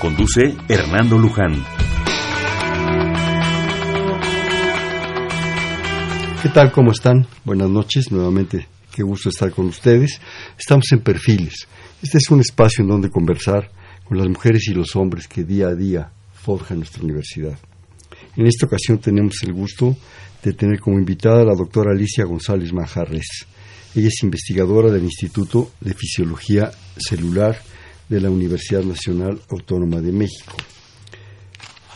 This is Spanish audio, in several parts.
Conduce Hernando Luján. ¿Qué tal? ¿Cómo están? Buenas noches. Nuevamente, qué gusto estar con ustedes. Estamos en Perfiles. Este es un espacio en donde conversar con las mujeres y los hombres que día a día forjan nuestra universidad. En esta ocasión tenemos el gusto de tener como invitada a la doctora Alicia González Manjarres. Ella es investigadora del Instituto de Fisiología Celular de la Universidad Nacional Autónoma de México.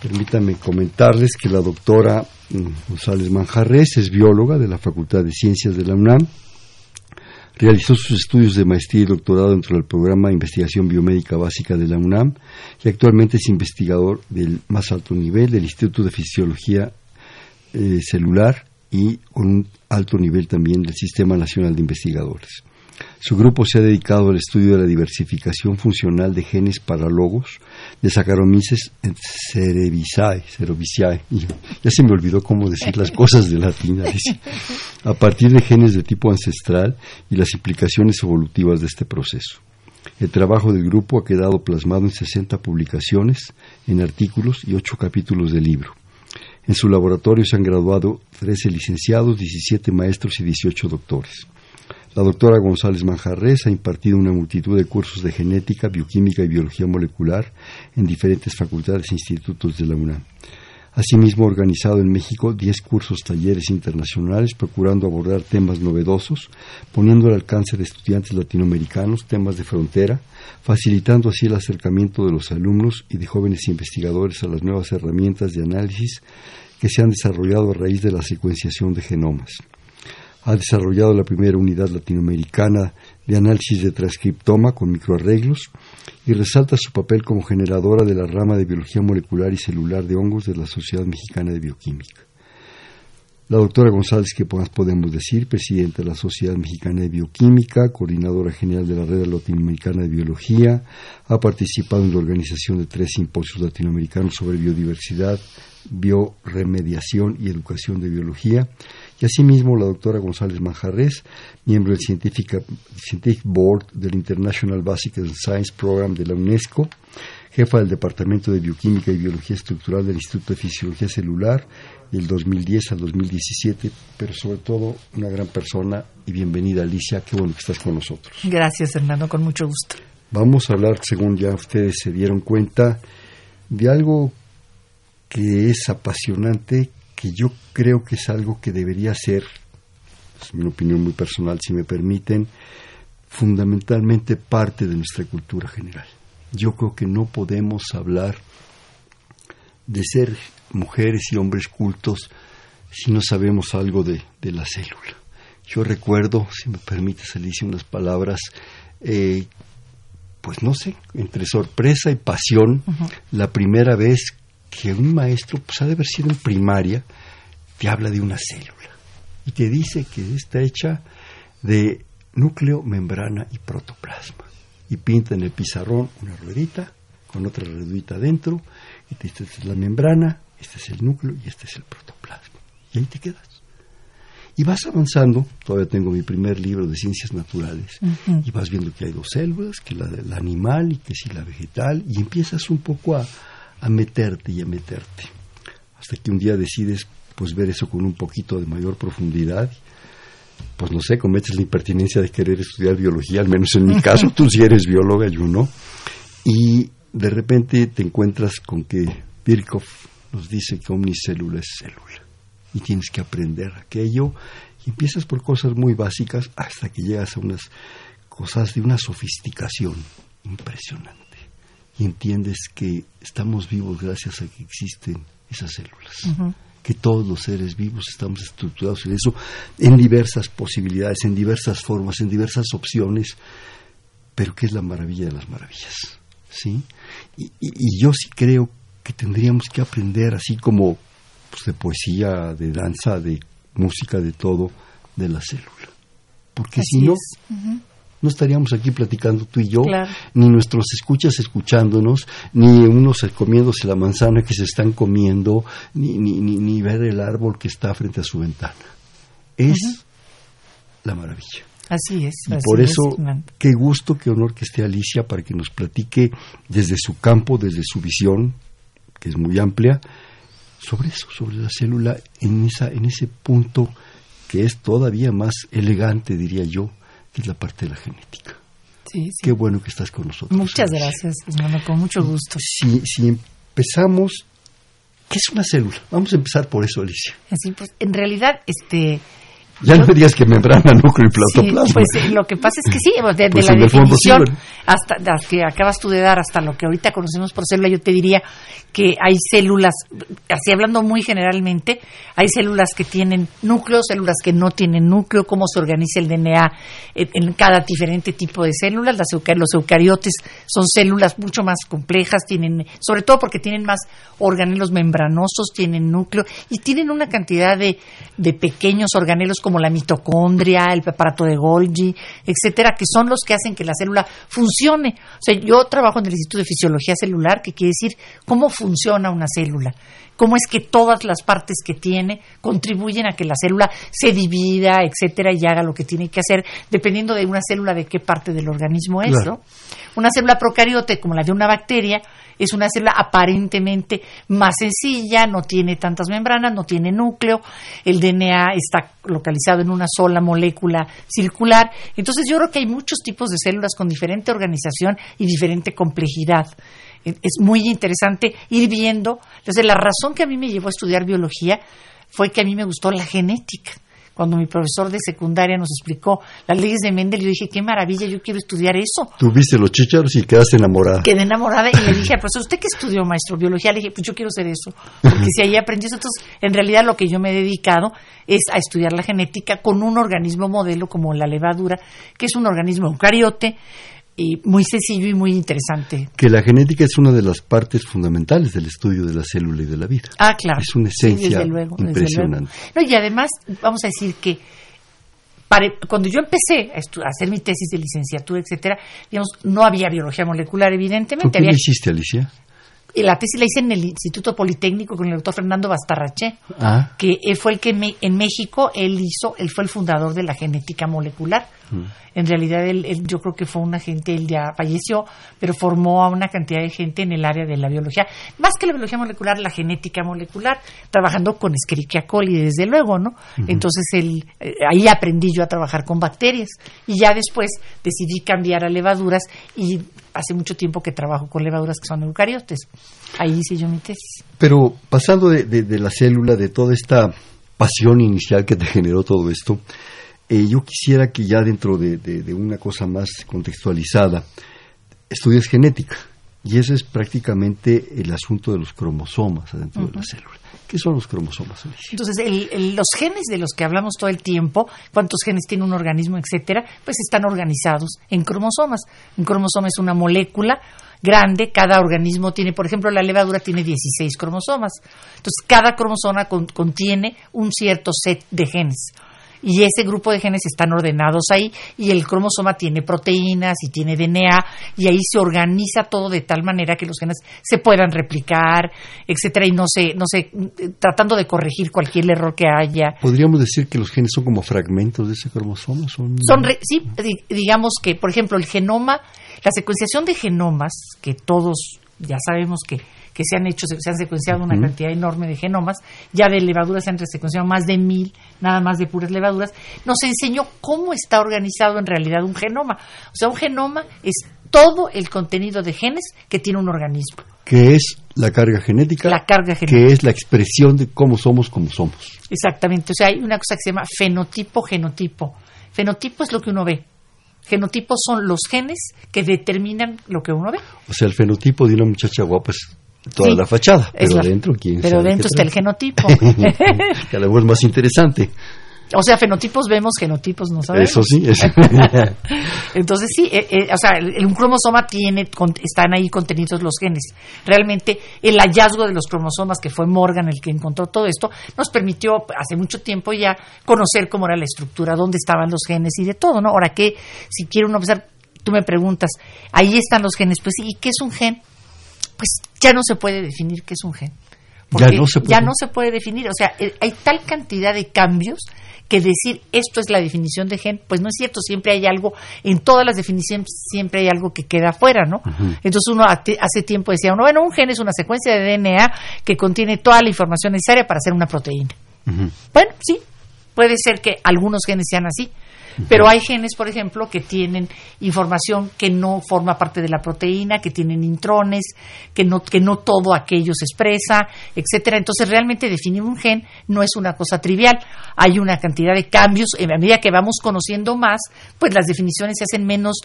Permítanme comentarles que la doctora mm, González Manjarres es bióloga de la Facultad de Ciencias de la UNAM. Realizó sus estudios de maestría y doctorado dentro del programa de investigación biomédica básica de la UNAM y actualmente es investigador del más alto nivel del Instituto de Fisiología eh, Celular y con un alto nivel también del Sistema Nacional de Investigadores. Su grupo se ha dedicado al estudio de la diversificación funcional de genes parálogos de Saccharomyces cerevisiae, cerevisiae. Ya se me olvidó cómo decir las cosas de latín, a partir de genes de tipo ancestral y las implicaciones evolutivas de este proceso. El trabajo del grupo ha quedado plasmado en 60 publicaciones, en artículos y 8 capítulos de libro. En su laboratorio se han graduado 13 licenciados, 17 maestros y 18 doctores. La doctora González Manjarres ha impartido una multitud de cursos de genética, bioquímica y biología molecular en diferentes facultades e institutos de la UNAM. Asimismo, ha organizado en México 10 cursos talleres internacionales procurando abordar temas novedosos, poniendo al alcance de estudiantes latinoamericanos temas de frontera, facilitando así el acercamiento de los alumnos y de jóvenes investigadores a las nuevas herramientas de análisis que se han desarrollado a raíz de la secuenciación de genomas ha desarrollado la primera unidad latinoamericana de análisis de transcriptoma con microarreglos y resalta su papel como generadora de la rama de biología molecular y celular de hongos de la Sociedad Mexicana de Bioquímica. La doctora González, ¿qué más podemos decir? Presidenta de la Sociedad Mexicana de Bioquímica, coordinadora general de la Red Latinoamericana de Biología, ha participado en la organización de tres simposios latinoamericanos sobre biodiversidad, bioremediación y educación de biología, y asimismo la doctora González Manjarres, miembro del Scientific, Board del International Basic Science Program de la UNESCO, jefa del Departamento de Bioquímica y Biología Estructural del Instituto de Fisiología Celular del 2010 al 2017, pero sobre todo una gran persona y bienvenida Alicia, qué bueno que estás con nosotros. Gracias Fernando, con mucho gusto. Vamos a hablar, según ya ustedes se dieron cuenta, de algo que es apasionante, que yo creo que es algo que debería ser, es mi opinión muy personal, si me permiten, fundamentalmente parte de nuestra cultura general. Yo creo que no podemos hablar de ser mujeres y hombres cultos si no sabemos algo de, la célula. Yo recuerdo, si me permite salirse unas palabras, eh, pues no sé, entre sorpresa y pasión, la primera vez que un maestro, pues ha de haber sido en primaria, te habla de una célula y te dice que está hecha de núcleo, membrana y protoplasma. Y pinta en el pizarrón una ruedita con otra ruedita adentro y te dice, esta es la membrana, este es el núcleo y este es el protoplasma. Y ahí te quedas. Y vas avanzando, todavía tengo mi primer libro de ciencias naturales, y vas viendo que hay dos células, que la, la animal y que si la vegetal, y empiezas un poco a, a meterte y a meterte. Hasta que un día decides pues ver eso con un poquito de mayor profundidad. Pues no sé, cometes la impertinencia de querer estudiar biología, al menos en mi caso, tú si eres bióloga, yo no. Y de repente te encuentras con que Birkhoff nos dice que omnicélula es célula. Y tienes que aprender aquello. Y empiezas por cosas muy básicas hasta que llegas a unas cosas de una sofisticación impresionante y entiendes que estamos vivos gracias a que existen esas células. Que todos los seres vivos estamos estructurados en eso, en diversas posibilidades, en diversas formas, en diversas opciones, pero que es la maravilla de las maravillas. ¿sí? Y, y, yo sí creo que tendríamos que aprender, así como pues, de poesía, de danza, de música, de todo, de la célula. Porque si no, no estaríamos aquí platicando tú y yo, ni nuestros escuchas escuchándonos, ni unos comiéndose la manzana que se están comiendo, ni, ni, ni, ver el árbol que está frente a su ventana. Es la maravilla. Así es. Y por eso, qué gusto, qué honor que esté Alicia para que nos platique desde su campo, desde su visión, que es muy amplia, sobre eso, sobre la célula en, esa, en ese punto que es todavía más elegante, diría yo, es la parte de la genética. Sí, Qué bueno que estás con nosotros. Muchas gracias, hermano, con mucho gusto. Si, si empezamos, ¿qué es una célula? Vamos a empezar por eso, Alicia. Así, pues, en realidad, este, ya no digas que membrana, núcleo y protoplasma. pues eh, lo que pasa es que sí, desde pues la definición hasta que acabas tú de dar hasta lo que ahorita conocemos por célula, yo te diría que hay células, así hablando muy generalmente, hay células que tienen núcleo, células que no tienen núcleo, cómo se organiza el DNA en, cada diferente tipo de células. Las los eucariotes son células mucho más complejas, tienen, sobre todo porque tienen más organelos membranosos, tienen núcleo y tienen una cantidad de, de pequeños organelos como la mitocondria, el aparato de Golgi, etcétera, que son los que hacen que la célula funcione. O sea, yo trabajo en el Instituto de Fisiología Celular, que quiere decir cómo funciona una célula, cómo es que todas las partes que tiene contribuyen a que la célula se divida, etcétera, y haga lo que tiene que hacer, dependiendo de una célula de qué parte del organismo es, ¿no? Una célula procariote, como la de una bacteria, es una célula aparentemente más sencilla, no tiene tantas membranas, no tiene núcleo, el DNA está localizado en una sola molécula circular. Entonces yo creo que hay muchos tipos de células con diferente organización y diferente complejidad. E, es muy interesante ir viendo. Entonces la razón que a mí me llevó a estudiar biología fue que a mí me gustó la genética cuando mi profesor de secundaria nos explicó las leyes de Mendel, yo dije, qué maravilla, yo quiero estudiar eso. Tuviste los chicharos y quedaste enamorada. Quedé enamorada y le dije al profesor, ¿usted qué estudió, maestro? Biología. Le dije, pues yo quiero ser eso, porque si ahí aprendí eso. Entonces, en realidad lo que yo me he dedicado es a estudiar la genética con un organismo modelo como la levadura, que es un organismo eucariote, y muy sencillo y muy interesante. Que la genética es una de las partes fundamentales del estudio de la célula y de la vida. Ah, claro. Es una esencia impresionante. No, y además, vamos a decir que cuando yo empecé a, hacer mi tesis de licenciatura, etcétera, digamos, no había biología molecular, evidentemente. ¿Por qué hiciste, Alicia? Y la tesis la hice en el Instituto Politécnico con el doctor Fernando Bastarrache, ah. que fue el que en México él hizo, él fue el fundador de la genética molecular. Mm. En realidad él, yo creo que fue una gente, él ya falleció, pero formó a una cantidad de gente en el área de la biología, más que la biología molecular, la genética molecular, trabajando con Escherichia coli, desde luego, ¿no? Entonces él, eh, ahí aprendí yo a trabajar con bacterias y ya después decidí cambiar a levaduras y hace mucho tiempo que trabajo con levaduras que son eucariotes. Ahí hice yo mi tesis. Pero pasando de, la célula, de toda esta pasión inicial que te generó todo esto, eh, yo quisiera que ya dentro de, una cosa más contextualizada, estudies genética. Y ese es prácticamente el asunto de los cromosomas dentro de la célula. ¿Qué son los cromosomas? Entonces, los genes de los que hablamos todo el tiempo, cuántos genes tiene un organismo, etcétera, pues están organizados en cromosomas. Un cromosoma es una molécula grande, cada organismo tiene, por ejemplo, la levadura tiene 16 cromosomas. Entonces, cada cromosoma contiene un cierto set de genes y ese grupo de genes están ordenados ahí y el cromosoma tiene proteínas y tiene DNA y ahí se organiza todo de tal manera que los genes se puedan replicar, etcétera y no se no se tratando de corregir cualquier error que haya. Podríamos decir que los genes son como fragmentos de ese cromosoma, son sí, digamos que por ejemplo el genoma, la secuenciación de genomas que todos ya sabemos que que se han hecho, se han secuenciado una cantidad enorme de genomas, ya de levaduras se han secuenciado más de mil, nada más de puras levaduras, nos enseñó cómo está organizado en realidad un genoma. O sea, un genoma es todo el contenido de genes que tiene un organismo. Que es la carga genética. La carga genética. Que es la expresión de cómo somos como somos. Exactamente. O sea, hay una cosa que se llama fenotipo, genotipo. Fenotipo es lo que uno ve. Genotipos son los genes que determinan lo que uno ve. O sea, el fenotipo de una muchacha guapa es toda la fachada, pero dentro quién Pero dentro está el genotipo. que a lo mejor es más interesante. O sea, fenotipos vemos, genotipos no sabemos. Eso sí, eso. Entonces sí, eh, eh, o sea, el, un cromosoma tiene, están ahí contenidos los genes. Realmente el hallazgo de los cromosomas, que fue Morgan el que encontró todo esto, nos permitió hace mucho tiempo ya conocer cómo era la estructura, dónde estaban los genes y de todo, ¿no? Ahora que, si quiero uno pensar, tú me preguntas, ahí están los genes, pues ¿y qué es un gen? Pues ya no se puede definir qué es un gen. ya no se puede. ya no se puede definir, o sea, hay tal cantidad de cambios que decir esto es la definición de gen, pues no es cierto, siempre hay algo, en todas las definiciones siempre hay algo que queda fuera, ¿no? Entonces uno hace tiempo decía, uno, bueno, un gen es una secuencia de DNA que contiene toda la información necesaria para hacer una proteína. Bueno, sí, puede ser que algunos genes sean así, pero hay genes, por ejemplo, que tienen información que no forma parte de la proteína, que tienen intrones, que no, que no todo aquello se expresa, etcétera. Entonces, realmente definir un gen no es una cosa trivial. Hay una cantidad de cambios. A medida que vamos conociendo más, pues las definiciones se hacen menos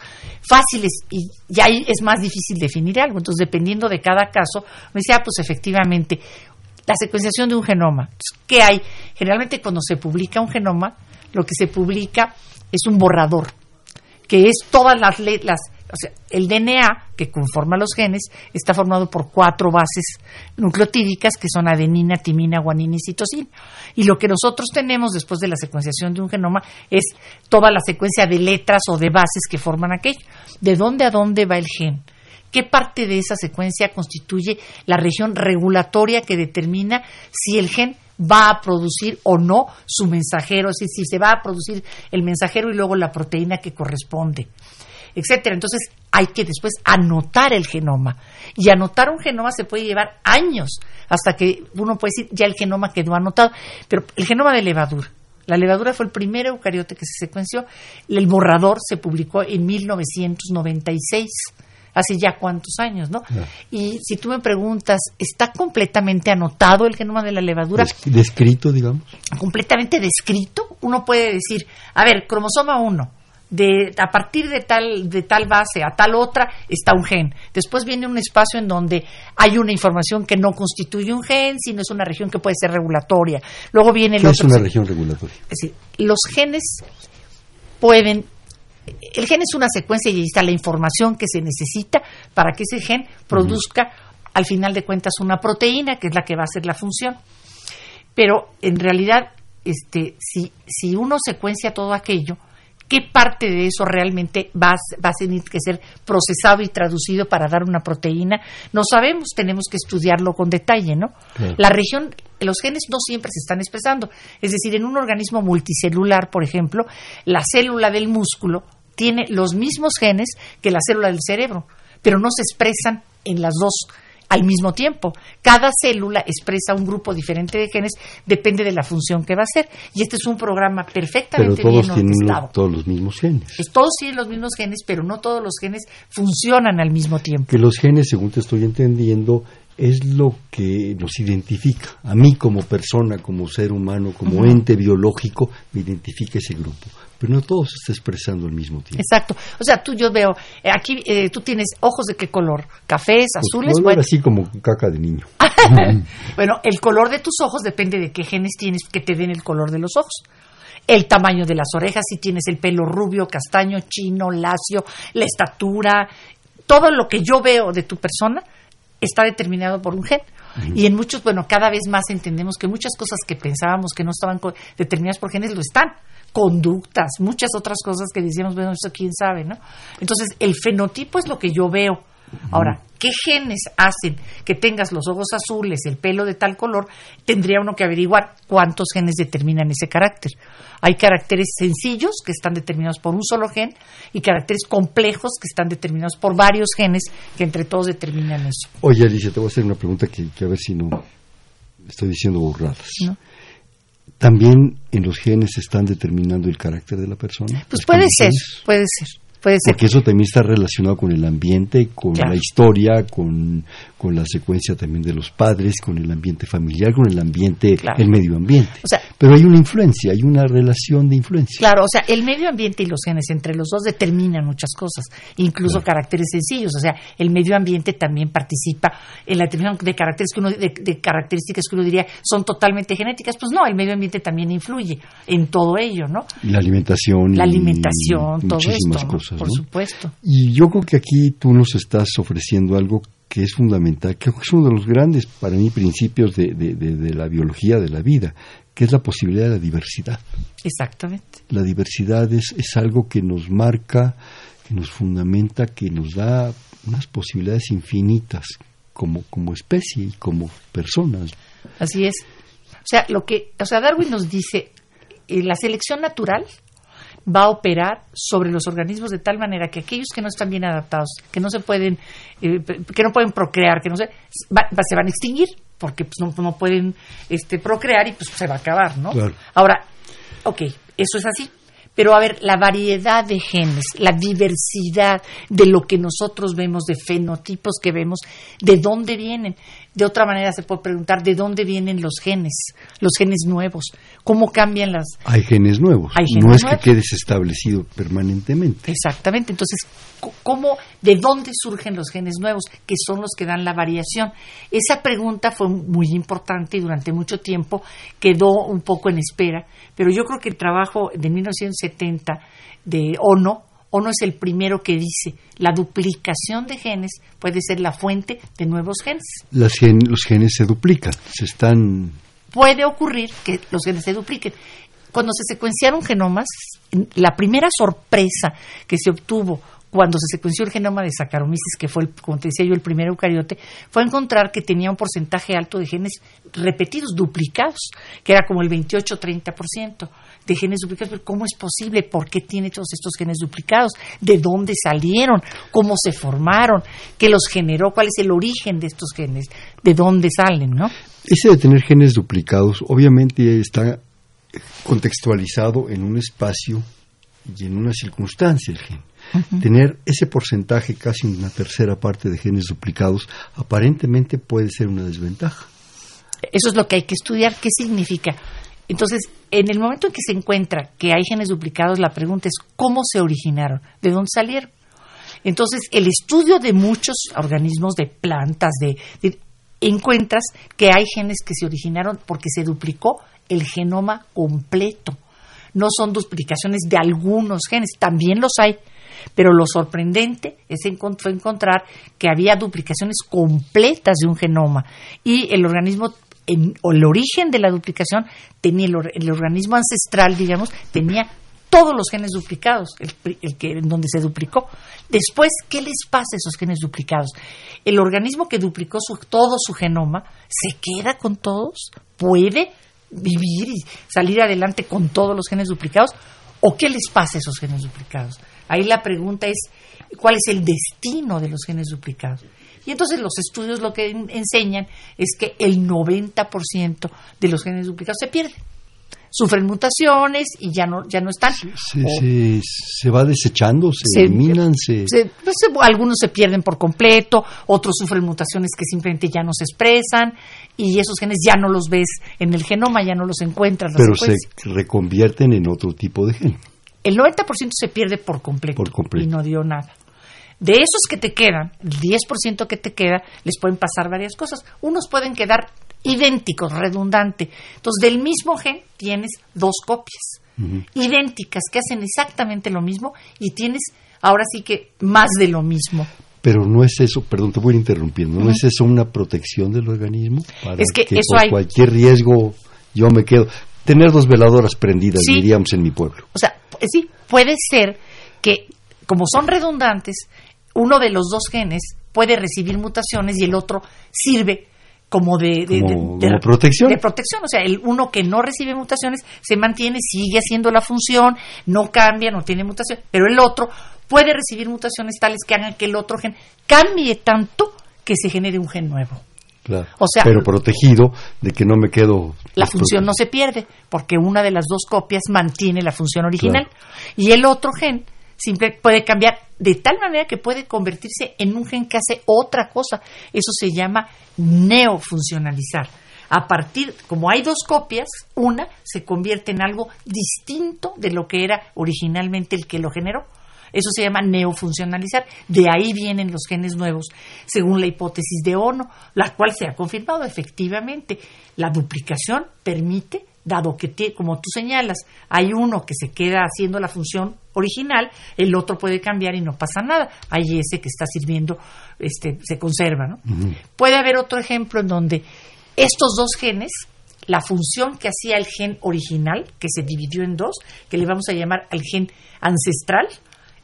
fáciles y ya es más difícil definir algo. Entonces, dependiendo de cada caso, me decía, ah, pues efectivamente, la secuenciación de un genoma. ¿Qué hay? Generalmente cuando se publica un genoma, lo que se publica es un borrador, que es todas las letras, o sea, el DNA que conforma los genes está formado por cuatro bases nucleotídicas que son adenina, timina, guanina y citosina. Y lo que nosotros tenemos después de la secuenciación de un genoma es toda la secuencia de letras o de bases que forman aquello. ¿De dónde a dónde va el gen? ¿Qué parte de esa secuencia constituye la región regulatoria que determina si el gen va a producir o no su mensajero, es decir, si se va a producir el mensajero y luego la proteína que corresponde, etcétera. Entonces hay que después anotar el genoma. Y anotar un genoma se puede llevar años hasta que uno puede decir ya el genoma quedó anotado. Pero el genoma de levadura. La levadura fue el primer eucariote que se secuenció. El borrador se publicó en 1996 hace ya cuántos años, ¿no? Y si tú me preguntas, ¿está completamente anotado el genoma de la levadura? Descrito, digamos. Completamente descrito. Uno puede decir, a ver, cromosoma 1, de, a partir de tal, de tal base a tal otra está un gen. Después viene un espacio en donde hay una información que no constituye un gen, sino es una región que puede ser regulatoria. Luego viene el ¿Qué es una región regulatoria? Es decir, los genes pueden el gen es una secuencia y ahí está la información que se necesita para que ese gen produzca, al final de cuentas, una proteína, que es la que va a hacer la función. Pero en realidad, este, si, si uno secuencia todo aquello, qué parte de eso realmente va, va, a tener que ser procesado y traducido para dar una proteína, no sabemos, tenemos que estudiarlo con detalle, ¿no? La región, los genes no siempre se están expresando, es decir, en un organismo multicelular, por ejemplo, la célula del músculo tiene los mismos genes que la célula del cerebro, pero no se expresan en las dos al mismo tiempo. Cada célula expresa un grupo diferente de genes, depende de la función que va a hacer. Y este es un programa perfectamente pero todos tienen todos los mismos genes. todos tienen los mismos genes, pero no todos los genes funcionan al mismo tiempo. Que los genes, según te estoy entendiendo, es lo que nos identifica. A mí como persona, como ser humano, como ente biológico, me identifica ese grupo pero no todo se está expresando al mismo tiempo. Exacto. O sea, tú yo veo, eh, aquí eh, tú tienes ojos de qué color, cafés, pues, azules. bueno, así como caca de niño. bueno, el color de tus ojos depende de qué genes tienes que te den el color de los ojos. El tamaño de las orejas, si tienes el pelo rubio, castaño, chino, lacio, la estatura, todo lo que yo veo de tu persona está determinado por un gen. Y en muchos, bueno, cada vez más entendemos que muchas cosas que pensábamos que no estaban determinadas por genes lo están conductas, muchas otras cosas que decíamos, bueno, eso quién sabe, ¿no? Entonces, el fenotipo es lo que yo veo. Ahora, ¿qué genes hacen que tengas los ojos azules, el pelo de tal color? Tendría uno que averiguar cuántos genes determinan ese carácter. Hay caracteres sencillos que están determinados por un solo gen y caracteres complejos que están determinados por varios genes que entre todos determinan eso. Oye, Alicia, te voy a hacer una pregunta que, a ver si no estoy diciendo burradas. ¿También en los genes están determinando el carácter de la persona? Pues puede ser, puede ser. Puede ser. Porque eso también está relacionado con el ambiente, con la historia, con, con, la secuencia también de los padres, con el ambiente familiar, con el ambiente, el medio ambiente. Pero hay una influencia, hay una relación de influencia. Claro, o sea, el medio ambiente y los genes entre los dos determinan muchas cosas, incluso caracteres sencillos. O sea, el medio ambiente también participa en la determinación de caracteres que uno, de, características que uno diría son totalmente genéticas. Pues no, el medio ambiente también influye en todo ello, ¿no? La alimentación. La alimentación, todo esto. Cosas por supuesto. Y yo creo que aquí tú nos estás ofreciendo algo que es fundamental, que es uno de los grandes, para mí, principios de, de, la biología de la vida, que es la posibilidad de la diversidad. Exactamente. La diversidad es, es algo que nos marca, que nos fundamenta, que nos da unas posibilidades infinitas como, como especie y como personas. Así es. O sea, lo que, o sea, Darwin nos dice, eh, la selección natural va a operar sobre los organismos de tal manera que aquellos que no están bien adaptados, que no se pueden, eh, que no pueden procrear, que no se, se van a extinguir porque pues, no, no, pueden este, procrear y pues se va a acabar, ¿no? Ahora, ok, eso es así. Pero a ver, la variedad de genes, la diversidad de lo que nosotros vemos, de fenotipos que vemos, ¿de dónde vienen? De otra manera se puede preguntar, ¿de dónde vienen los genes? Los genes nuevos. ¿Cómo cambian las...? Hay genes nuevos. no es que quedes establecido permanentemente. Exactamente. Entonces, ¿cómo, ¿de dónde surgen los genes nuevos? Que son los que dan la variación. Esa pregunta fue muy importante y durante mucho tiempo quedó un poco en espera. Pero yo creo que el trabajo de 1970 de ONO ONO es el primero que dice la duplicación de genes puede ser la fuente de nuevos genes. los genes se duplican, se están puede ocurrir que los genes se dupliquen. Cuando se secuenciaron genomas, la primera sorpresa que se obtuvo cuando se secuenció el genoma de Saccharomyces, que fue, como te decía yo, el primer eucariote, fue encontrar que tenía un porcentaje alto de genes repetidos, duplicados, que era como el 28-30% de genes duplicados. Pero ¿cómo es posible? ¿Por qué tiene todos estos genes duplicados? ¿De dónde salieron? ¿Cómo se formaron? ¿Qué los generó? ¿Cuál es el origen de estos genes? ¿De dónde salen? ¿no? Ese de tener genes duplicados obviamente está contextualizado en un espacio y en una circunstancia el gen. Tener ese porcentaje, casi una tercera parte de genes duplicados, aparentemente puede ser una desventaja. Eso es lo que hay que estudiar. ¿Qué significa? Entonces, en el momento en que se encuentra que hay genes duplicados, la pregunta es cómo se originaron, de dónde salieron. Entonces, el estudio de muchos organismos, de plantas, de encuentras que hay genes que se originaron porque se duplicó el genoma completo. No son duplicaciones de algunos genes, también los hay, pero lo sorprendente es encontrar que había duplicaciones completas de un genoma y el organismo o el origen de la duplicación tenía el, organismo ancestral, digamos, tenía todos los genes duplicados, el, que en donde se duplicó. Después, ¿qué les pasa a esos genes duplicados? El organismo que duplicó todo su genoma se queda con todos, puede vivir y salir adelante con todos los genes duplicados, o qué les pasa a esos genes duplicados. Ahí la pregunta es, ¿cuál es el destino de los genes duplicados? Y entonces los estudios lo que enseñan es que el 90% de los genes duplicados se pierden sufren mutaciones y ya no ya no están. Se, va desechando, se, eliminan, se... Algunos se pierden por completo, otros sufren mutaciones que simplemente ya no se expresan y esos genes ya no los ves en el genoma, ya no los encuentras. Pero se reconvierten en otro tipo de gen. El 90% se pierde por completo, por completo y no dio nada. De esos que te quedan, el 10% que te queda, les pueden pasar varias cosas. Unos pueden quedar idénticos, redundante. Entonces, del mismo gen tienes dos copias idénticas que hacen exactamente lo mismo y tienes ahora sí que más de lo mismo. Pero no es eso, perdón, te voy interrumpiendo, ¿no es eso una protección del organismo? Para es que, eso por cualquier riesgo yo me quedo. Tener dos veladoras prendidas, diríamos en mi pueblo. O sea, sí, puede ser que, como son redundantes, uno de los dos genes puede recibir mutaciones y el otro sirve como de, protección. De protección, o sea, el uno que no recibe mutaciones se mantiene, sigue haciendo la función, no cambia, no tiene mutación, pero el otro puede recibir mutaciones tales que hagan que el otro gen cambie tanto que se genere un gen nuevo. Claro, o sea, pero protegido de que no me quedo. La función no se pierde, porque una de las dos copias mantiene la función original y el otro gen simple, puede cambiar de tal manera que puede convertirse en un gen que hace otra cosa. Eso se llama neofuncionalizar. A partir, como hay dos copias, una se convierte en algo distinto de lo que era originalmente el que lo generó. Eso se llama neofuncionalizar. De ahí vienen los genes nuevos, según la hipótesis de Ono, la cual se ha confirmado efectivamente. La duplicación permite dado que, como tú señalas, hay uno que se queda haciendo la función original, el otro puede cambiar y no pasa nada. Hay ese que está sirviendo, este, se conserva, ¿no? Puede haber otro ejemplo en donde estos dos genes, la función que hacía el gen original, que se dividió en dos, que le vamos a llamar al gen ancestral,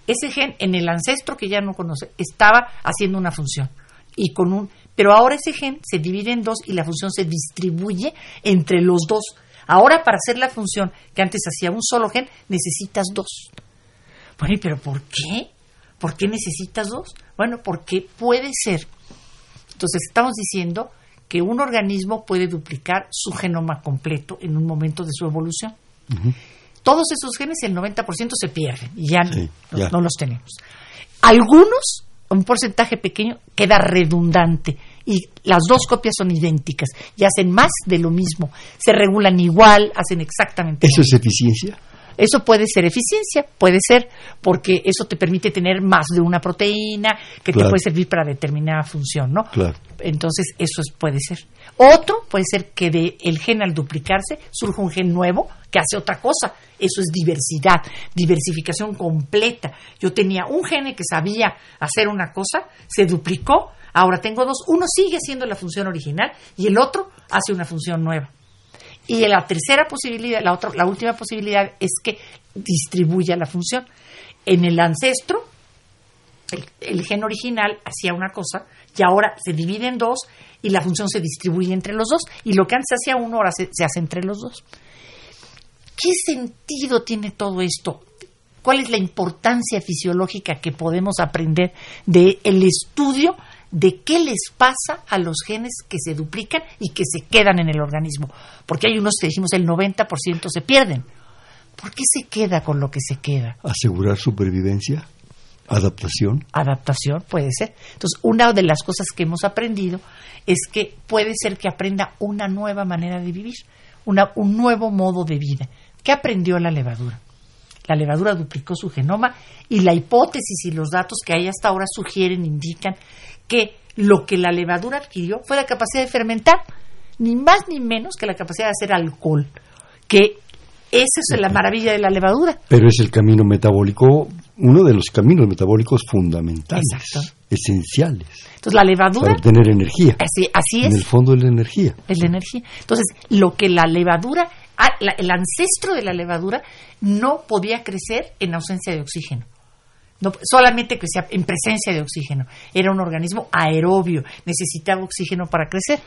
ese gen en el ancestro que ya no conoce estaba haciendo una función y con un pero ahora ese gen se divide en dos y la función se distribuye entre los dos Ahora, para hacer la función que antes hacía un solo gen, necesitas dos. Bueno, pero ¿por qué? ¿Por qué necesitas dos? Bueno, porque puede ser. Entonces, estamos diciendo que un organismo puede duplicar su genoma completo en un momento de su evolución. Todos esos genes, el 90% se pierden y ya, no los tenemos. Algunos, un porcentaje pequeño, queda redundante y las dos copias son idénticas y hacen más de lo mismo. Se regulan igual, hacen exactamente. ¿Eso es eficiencia? Eso puede ser eficiencia, puede ser, porque eso te permite tener más de una proteína que te puede servir para determinada función, ¿no? Claro. Entonces, eso puede ser. Otro puede ser que de el gen al duplicarse surja un gen nuevo que hace otra cosa. Eso es diversidad, diversificación completa. Yo tenía un gene que sabía hacer una cosa, se duplicó, Ahora tengo dos, uno sigue haciendo la función original y el otro hace una función nueva. Y la tercera posibilidad, la, otra, la última posibilidad es que distribuya la función. En el ancestro, el, gen original hacía una cosa y ahora se divide en dos y la función se distribuye entre los dos. Y lo que antes hacía uno ahora se, hace entre los dos. ¿Qué sentido tiene todo esto? ¿Cuál es la importancia fisiológica que podemos aprender del el estudio de qué les pasa a los genes que se duplican y que se quedan en el organismo. Porque hay unos que dijimos el 90% se pierden. ¿Por qué se queda con lo que se queda? Asegurar supervivencia, adaptación. Adaptación puede ser. Entonces, una de las cosas que hemos aprendido es que puede ser que aprenda una nueva manera de vivir, una, un nuevo modo de vida. ¿Qué aprendió la levadura? La levadura duplicó su genoma y la hipótesis y los datos que hay hasta ahora sugieren, indican que lo que la levadura adquirió fue la capacidad de fermentar, ni más ni menos que la capacidad de hacer alcohol, que esa es la maravilla de la levadura. Pero es el camino metabólico, uno de los caminos metabólicos fundamentales, esenciales. Entonces la levadura... Para obtener energía. Así, así es. En el fondo es la energía. Es la energía. Entonces, lo que la levadura, ah, el ancestro de la levadura no podía crecer en ausencia de oxígeno. No, solamente crecía en presencia de oxígeno. Era un organismo aerobio, necesitaba oxígeno para crecer.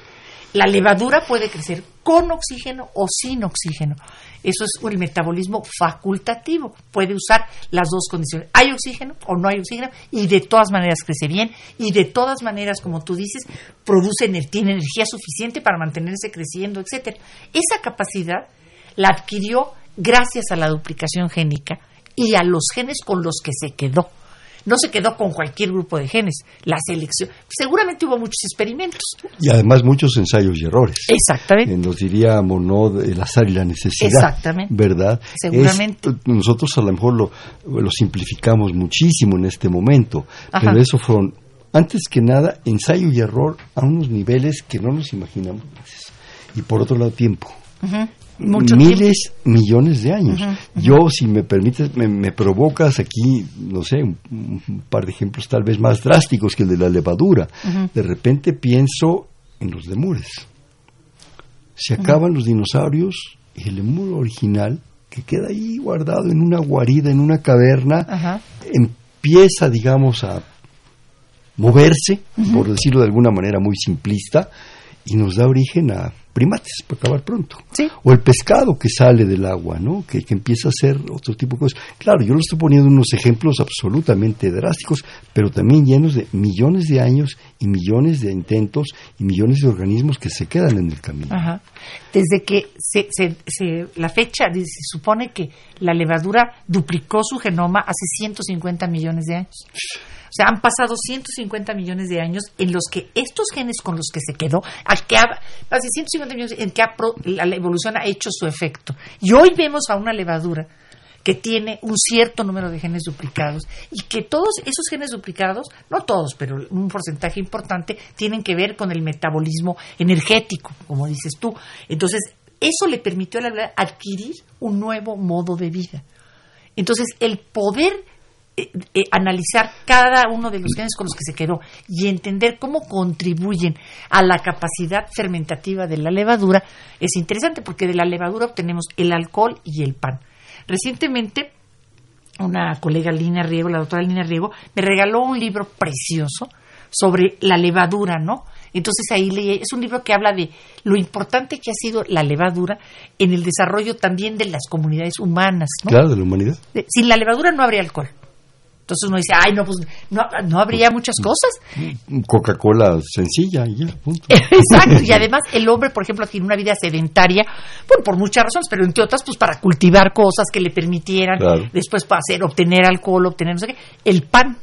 La levadura puede crecer con oxígeno o sin oxígeno. Eso es el metabolismo facultativo. Puede usar las dos condiciones. Hay oxígeno o no hay oxígeno y de todas maneras crece bien y de todas maneras, como tú dices, produce, tiene energía suficiente para mantenerse creciendo, etcétera. Esa capacidad la adquirió gracias a la duplicación génica y a los genes con los que se quedó. No se quedó con cualquier grupo de genes. La selección. Seguramente hubo muchos experimentos. Y además muchos ensayos y errores. Exactamente. Nos diríamos, ¿no? El azar y la necesidad. Exactamente. ¿Verdad? Seguramente. nosotros a lo mejor lo, lo, simplificamos muchísimo en este momento. Pero eso fueron, antes que nada, ensayo y error a unos niveles que no nos imaginamos. Y por otro lado, tiempo miles, millones de años. Yo, si me permites, me, provocas aquí, no sé, un, par de ejemplos tal vez más drásticos que el de la levadura. De repente pienso en los lemures. Se acaban los dinosaurios y el lemur original, que queda ahí guardado en una guarida, en una caverna, empieza, digamos, a moverse, por decirlo de alguna manera muy simplista, y nos da origen a primates, para acabar pronto. O el pescado que sale del agua, ¿no? Que, que, empieza a hacer otro tipo de cosas. Claro, yo lo estoy poniendo unos ejemplos absolutamente drásticos, pero también llenos de millones de años y millones de intentos y millones de organismos que se quedan en el camino. Desde que se, se, la fecha, se supone que la levadura duplicó su genoma hace 150 millones de años. O sea, han pasado 150 millones de años en los que estos genes con los que se quedó, al que hace 150 millones en que la evolución ha hecho su efecto. Y hoy vemos a una levadura que tiene un cierto número de genes duplicados y que todos esos genes duplicados, no todos, pero un porcentaje importante, tienen que ver con el metabolismo energético, como dices tú. Entonces, eso le permitió a la adquirir un nuevo modo de vida. Entonces, el poder eh, eh, analizar cada uno de los genes con los que se quedó y entender cómo contribuyen a la capacidad fermentativa de la levadura es interesante porque de la levadura obtenemos el alcohol y el pan. Recientemente una colega Lina Riego, la doctora Lina Riego, me regaló un libro precioso sobre la levadura, ¿no? Entonces ahí leí, es un libro que habla de lo importante que ha sido la levadura en el desarrollo también de las comunidades humanas, ¿no? Claro, de la humanidad. Sin la levadura no habría alcohol. Entonces uno dice, ay, no, pues no, habría muchas cosas. Coca-Cola sencilla y ya, punto. Exacto, y además el hombre, por ejemplo, tiene una vida sedentaria, bueno, por muchas razones, pero entre otras, pues para cultivar cosas que le permitieran después para hacer, obtener alcohol, obtener no sé qué. El pan,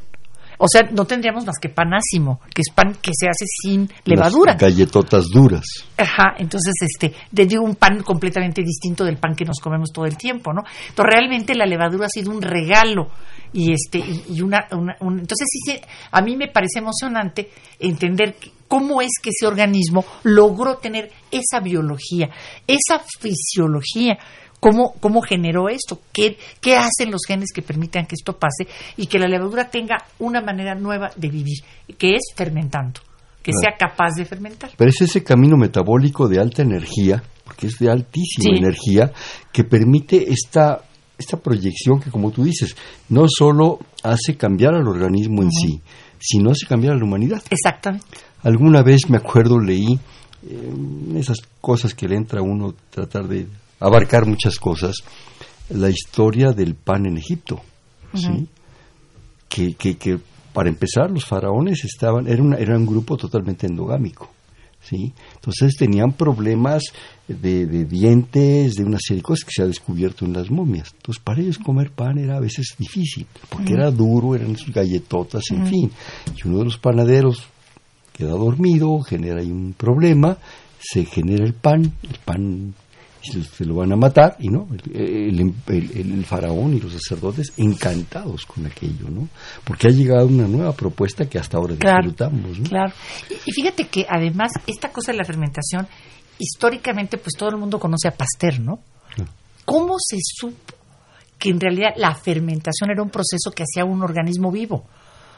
o sea, no tendríamos más que panásimo, que es pan que se hace sin levadura. galletotas duras. Ajá, entonces, este, te digo un pan completamente distinto del pan que nos comemos todo el tiempo, ¿no? Entonces, realmente la levadura ha sido un regalo y este, y una, entonces sí, a mí me parece emocionante entender cómo es que ese organismo logró tener esa biología, esa fisiología ¿Cómo, cómo generó esto? ¿Qué, ¿Qué hacen los genes que permitan que esto pase y que la levadura tenga una manera nueva de vivir, que es fermentando? que sea capaz de fermentar. Pero es ese camino metabólico de alta energía, porque es de altísima energía, que permite esta, esta proyección que, como tú dices, no solo hace cambiar al organismo en sí, sino hace cambiar a la humanidad. Exactamente. Alguna vez me acuerdo, leí eh, esas cosas que le entra a uno tratar de abarcar muchas cosas, la historia del pan en Egipto, ¿sí? que, que, que, para empezar los faraones estaban, era, una, era un grupo totalmente endogámico, ¿sí? entonces tenían problemas de, de, dientes, de una serie de cosas que se ha descubierto en las momias, entonces para ellos comer pan era a veces difícil, porque era duro, eran sus galletotas, en fin, y uno de los panaderos queda dormido, genera ahí un problema, se genera el pan, el pan se lo van a matar, y no, el, faraón y los sacerdotes encantados con aquello, ¿no? Porque ha llegado una nueva propuesta que hasta ahora disfrutamos, ¿no? Claro. Y, fíjate que además esta cosa de la fermentación, históricamente pues todo el mundo conoce a Pasteur, ¿no? ¿Cómo se supo que en realidad la fermentación era un proceso que hacía un organismo vivo?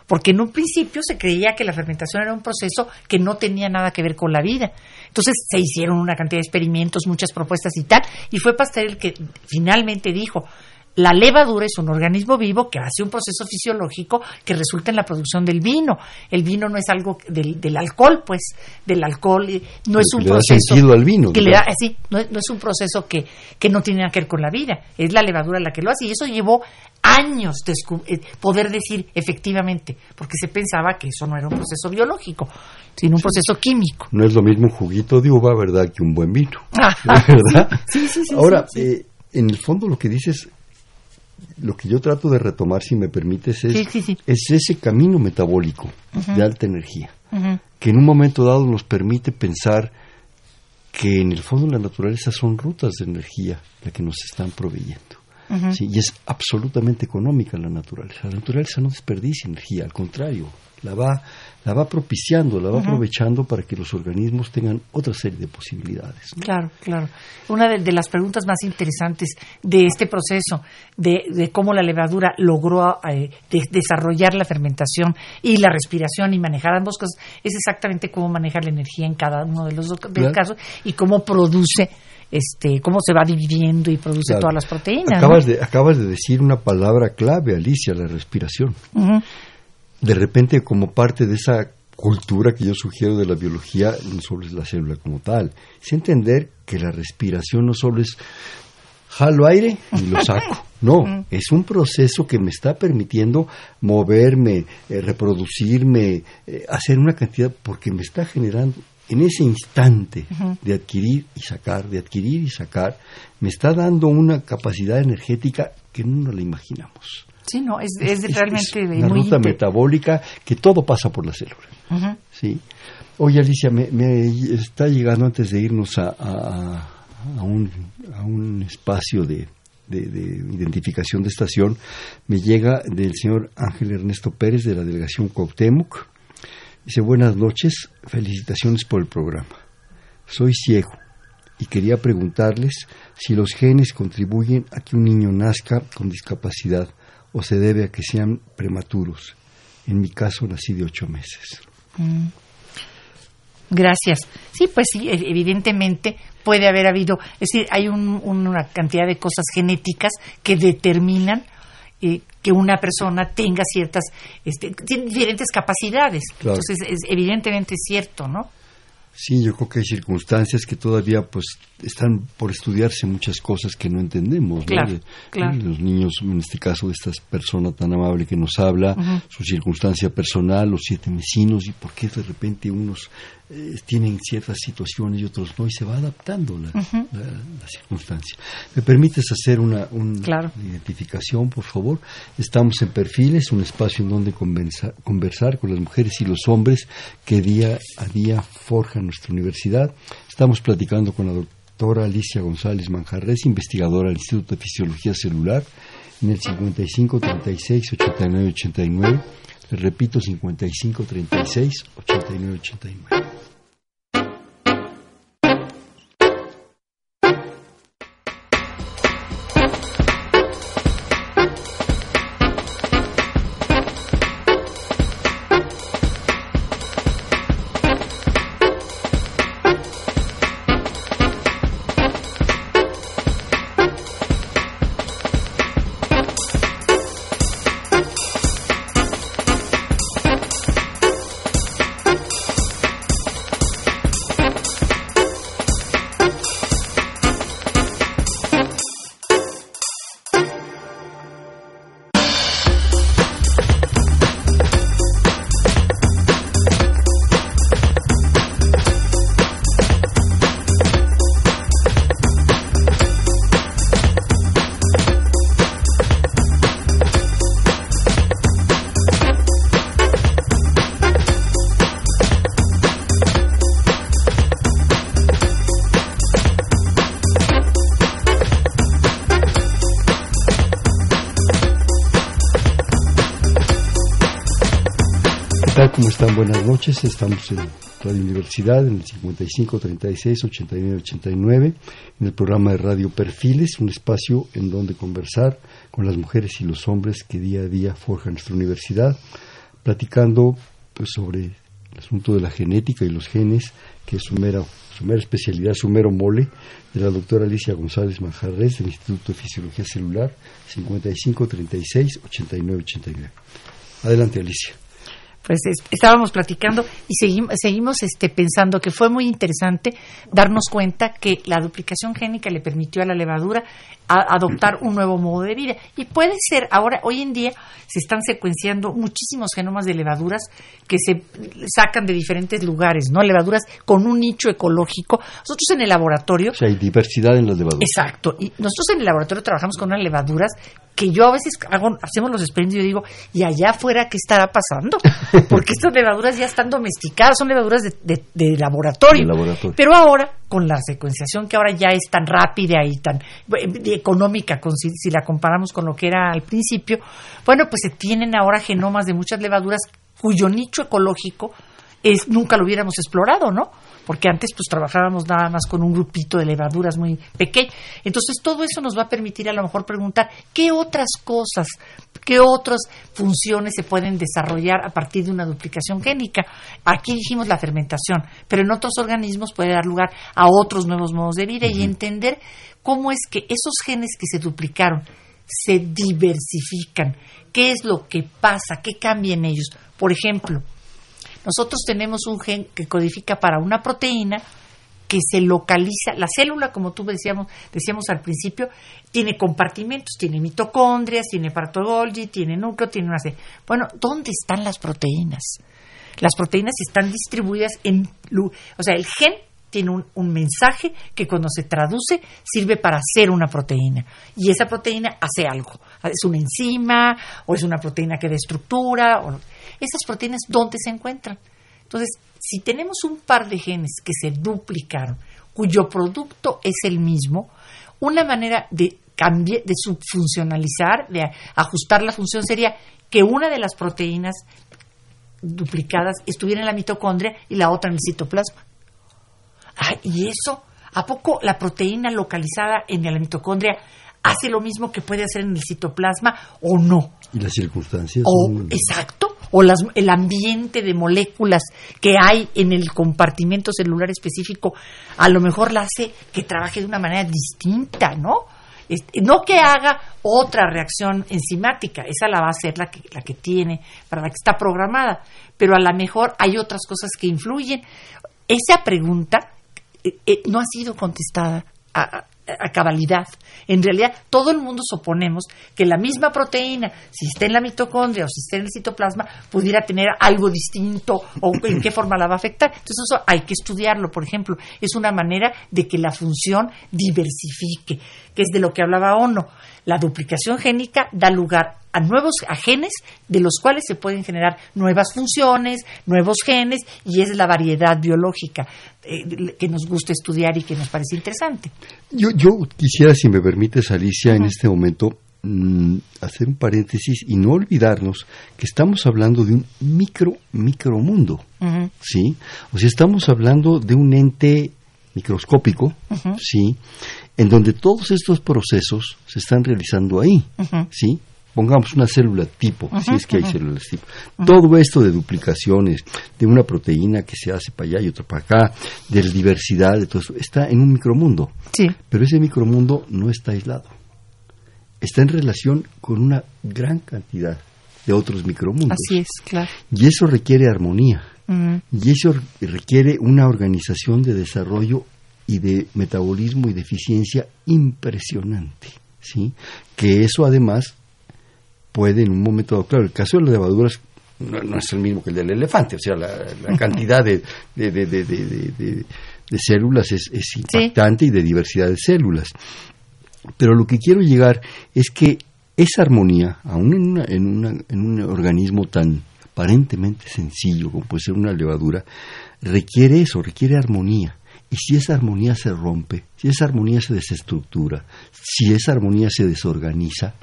porque en un principio se creía que la fermentación era un proceso que no tenía nada que ver con la vida. Entonces se hicieron una cantidad de experimentos, muchas propuestas y tal, y fue Pasteur el que finalmente dijo, la levadura es un organismo vivo que hace un proceso fisiológico que resulta en la producción del vino. El vino no es algo del, del alcohol, pues, del alcohol eh, no es un le proceso da sentido al vino. Que le da, sí, no, no, es un proceso que, que no tiene nada que ver con la vida. Es la levadura la que lo hace y eso llevó años de eh, poder decir efectivamente, porque se pensaba que eso no era un proceso biológico, sino un proceso químico. No es lo mismo un juguito de uva, ¿verdad?, que un buen vino. ¿Verdad? Sí, sí, sí. Ahora, eh, en el fondo lo que dices lo que yo trato de retomar, si me permites, es, es ese camino metabólico de alta energía, que en un momento dado nos permite pensar que en el fondo la naturaleza son rutas de energía las que nos están proveyendo. Y es absolutamente económica la naturaleza. La naturaleza no desperdicia energía, al contrario, la va, la va propiciando, la va aprovechando para que los organismos tengan otra serie de posibilidades. Claro, claro. Una de, las preguntas más interesantes de este proceso, de, cómo la levadura logró eh, desarrollar la fermentación y la respiración y manejar ambos cosas, es exactamente cómo manejar la energía en cada uno de los casos y cómo produce este, cómo se va dividiendo y produce todas las proteínas. Acabas, de, acabas de decir una palabra clave, Alicia, la respiración de repente como parte de esa cultura que yo sugiero de la biología no solo es la célula como tal, es entender que la respiración no solo es jalo aire y lo saco. No, es un proceso que me está permitiendo moverme, eh, reproducirme, eh, hacer una cantidad, porque me está generando en ese instante de adquirir y sacar, de adquirir y sacar, me está dando una capacidad energética que no nos la imaginamos. Sí, no, es, realmente es una ruta metabólica que todo pasa por la célula. Sí. Oye, Alicia, me, está llegando antes de irnos a, a, un, a un espacio de, de, identificación de estación, me llega del señor Ángel Ernesto Pérez de la delegación Cuauhtémoc. Dice, buenas noches, felicitaciones por el programa. Soy ciego y quería preguntarles si los genes contribuyen a que un niño nazca con discapacidad o se debe a que sean prematuros. En mi caso nací de ocho meses. Mm. Gracias. Sí, pues sí, evidentemente puede haber habido, es decir, hay una cantidad de cosas genéticas que determinan eh, que una persona tenga ciertas, este, tiene diferentes capacidades. Entonces, es, evidentemente es cierto, ¿no? Sí, yo creo que hay circunstancias que todavía pues están por estudiarse muchas cosas que no entendemos. Claro, Los niños, en este caso de esta persona tan amable que nos habla, su circunstancia personal, los siete vecinos y por qué de repente unos eh, tienen ciertas situaciones y otros no y se va adaptando la, circunstancia. ¿Me permites hacer una, identificación, por favor? Estamos en Perfiles, un espacio en donde conversar con las mujeres y los hombres que día a día forjan nuestra universidad. Estamos platicando con la doctora Alicia González Manjarres, investigadora del Instituto de Fisiología Celular, en el 55 36 89 89. Le repito, 55 36 89 89. ¿Cómo están? Buenas noches. Estamos en Radio Universidad en el 55 36 89 89 en el programa de Radio Perfiles, un espacio en donde conversar con las mujeres y los hombres que día a día forjan nuestra universidad, platicando pues, sobre el asunto de la genética y los genes, que es su mera, su mera especialidad, su mero mole, de la doctora Alicia González Manjarres del Instituto de Fisiología Celular, 55 36 89 89. Adelante, Alicia pues estábamos platicando y seguimos, seguimos este, pensando que fue muy interesante darnos cuenta que la duplicación génica le permitió a la levadura adoptar un nuevo modo de vida. Y puede ser, ahora, hoy en día, se están secuenciando muchísimos genomas de levaduras que se sacan de diferentes lugares, ¿no? Levaduras con un nicho ecológico. Nosotros en el laboratorio. O sea, hay diversidad en las levaduras. Exacto. Y nosotros en el laboratorio trabajamos con unas levaduras que yo a veces hago, hacemos los experimentos y yo digo, ¿y allá afuera qué estará pasando? Porque estas levaduras ya están domesticadas, son levaduras de, de, laboratorio. Pero ahora, con la secuenciación que ahora ya es tan rápida y tan eh, económica, con, si, si la comparamos con lo que era al principio, bueno, pues se tienen ahora genomas de muchas levaduras cuyo nicho ecológico es, nunca lo hubiéramos explorado, ¿no? porque antes pues trabajábamos nada más con un grupito de levaduras muy pequeño. Entonces todo eso nos va a permitir a lo mejor preguntar qué otras cosas, qué otras funciones se pueden desarrollar a partir de una duplicación génica. Aquí dijimos la fermentación, pero en otros organismos puede dar lugar a otros nuevos modos de vida y entender cómo es que esos genes que se duplicaron se diversifican, qué es lo que pasa, qué cambia en ellos. Por ejemplo, Nosotros tenemos un gen que codifica para una proteína que se localiza, la célula, como tú decíamos, decíamos al principio, tiene compartimentos, tiene mitocondrias, tiene parto Golgi, tiene núcleo, tiene una... Bueno, ¿dónde están las proteínas? Las proteínas están distribuidas en... O sea, el gen tiene un, un, mensaje que cuando se traduce sirve para hacer una proteína. Y esa proteína hace algo. Es una enzima o es una proteína que da estructura. O... Esas proteínas, ¿dónde se encuentran? Entonces, si tenemos un par de genes que se duplicaron, cuyo producto es el mismo, una manera de cambiar, de subfuncionalizar, de ajustar la función sería que una de las proteínas duplicadas estuviera en la mitocondria y la otra en el citoplasma. Ah, y eso, ¿a poco la proteína localizada en la mitocondria hace lo mismo que puede hacer en el citoplasma o no? Y las circunstancias. O, Exacto. O las, el ambiente de moléculas que hay en el compartimento celular específico, a lo mejor la hace que trabaje de una manera distinta, ¿no? no que haga otra reacción enzimática, esa la va a hacer la que, la que tiene, para la que está programada, pero a lo mejor hay otras cosas que influyen. Esa pregunta eh, eh, no ha sido contestada a, a cabalidad. En realidad, todo el mundo suponemos que la misma proteína, si está en la mitocondria o si está en el citoplasma, pudiera tener algo distinto o en qué forma la va a afectar. Entonces, eso hay que estudiarlo, por ejemplo. Es una manera de que la función diversifique, que es de lo que hablaba Ono. La duplicación génica da lugar a nuevos genes de los cuales se pueden generar nuevas funciones, nuevos genes y es la variedad biológica eh, que nos gusta estudiar y que nos parece interesante. Yo, yo quisiera, si me permites, Alicia, en este momento mm, hacer un paréntesis y no olvidarnos que estamos hablando de un micro micromundo, ¿sí? O sea, estamos hablando de un ente microscópico, ¿sí? En donde todos estos procesos se están realizando ahí, ¿sí? pongamos una célula tipo, si es que hay células tipo. Todo esto de duplicaciones, de una proteína que se hace para allá y otra para acá, de la diversidad, de todo eso, está en un micromundo. Sí. Pero ese micromundo no está aislado. Está en relación con una gran cantidad de otros micromundos. Así es, claro. Y eso requiere armonía. Y eso requiere una organización de desarrollo y de metabolismo y de eficiencia impresionante. ¿sí? Que eso además puede en un momento dado, claro, el caso de las levaduras no, es el mismo que el del elefante, o sea, la, cantidad de, de, de, de células es, impactante y de diversidad de células. Pero lo que quiero llegar es que esa armonía, aún en, una, en, una, en un organismo tan aparentemente sencillo como puede ser una levadura, requiere eso, requiere armonía. Y si esa armonía se rompe, si esa armonía se desestructura, si esa armonía se desorganiza,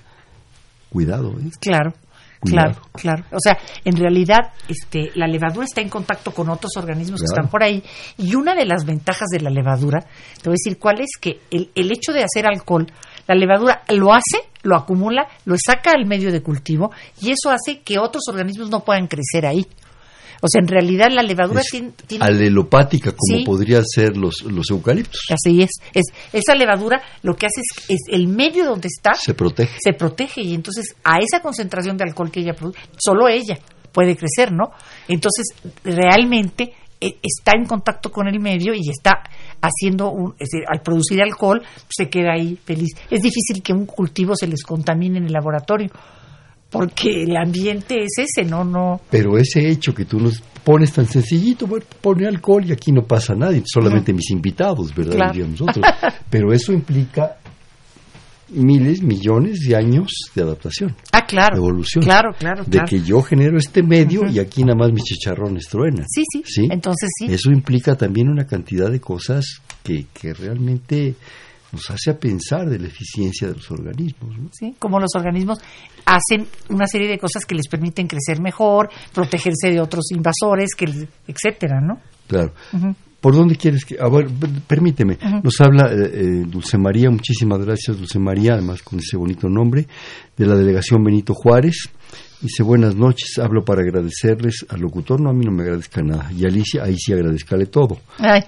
cuidado. ¿eh? Claro. Claro, claro. O sea, en realidad, este, la levadura está en contacto con otros organismos que están por ahí. Y una de las ventajas de la levadura, te voy a decir cuál es, que el, el hecho de hacer alcohol, la levadura lo hace, lo acumula, lo saca al medio de cultivo y eso hace que otros organismos no puedan crecer ahí. O sea, en realidad la levadura tiene, Alelopática, como podrían ser los, los eucaliptos. Así es. es. Esa levadura lo que hace es, es el medio donde está. Se protege. Se protege y entonces a esa concentración de alcohol que ella produce, solo ella puede crecer, ¿no? Entonces, realmente está en contacto con el medio y está haciendo, un, es decir, al producir alcohol, se queda ahí feliz. Es difícil que un cultivo se les contamine en el laboratorio porque el ambiente es ese, no, no. Pero ese hecho que tú nos pones tan sencillito, bueno, pone alcohol y aquí no pasa nada, solamente mis invitados, ¿verdad? nosotros. Pero eso implica miles, millones de años de adaptación. Ah, claro. De evolución. Claro, claro. De que yo genero este medio y aquí nada más mis chicharrones truenan. Sí, sí, sí. Entonces sí. Eso implica también una cantidad de cosas que, que realmente nos hace a pensar de la eficiencia de los organismos. Sí, como los organismos hacen una serie de cosas que les permiten crecer mejor, protegerse de otros invasores, que, etcétera, ¿no? Claro. ¿Por dónde quieres que.? A ver, permíteme. Nos habla eh, eh, Dulce María, muchísimas gracias, Dulce María, además con ese bonito nombre, de la delegación Benito Juárez. Dice, buenas noches, hablo para agradecerles al locutor, no a mí no me agradezca nada, y Alicia, ahí sí agradezcale todo,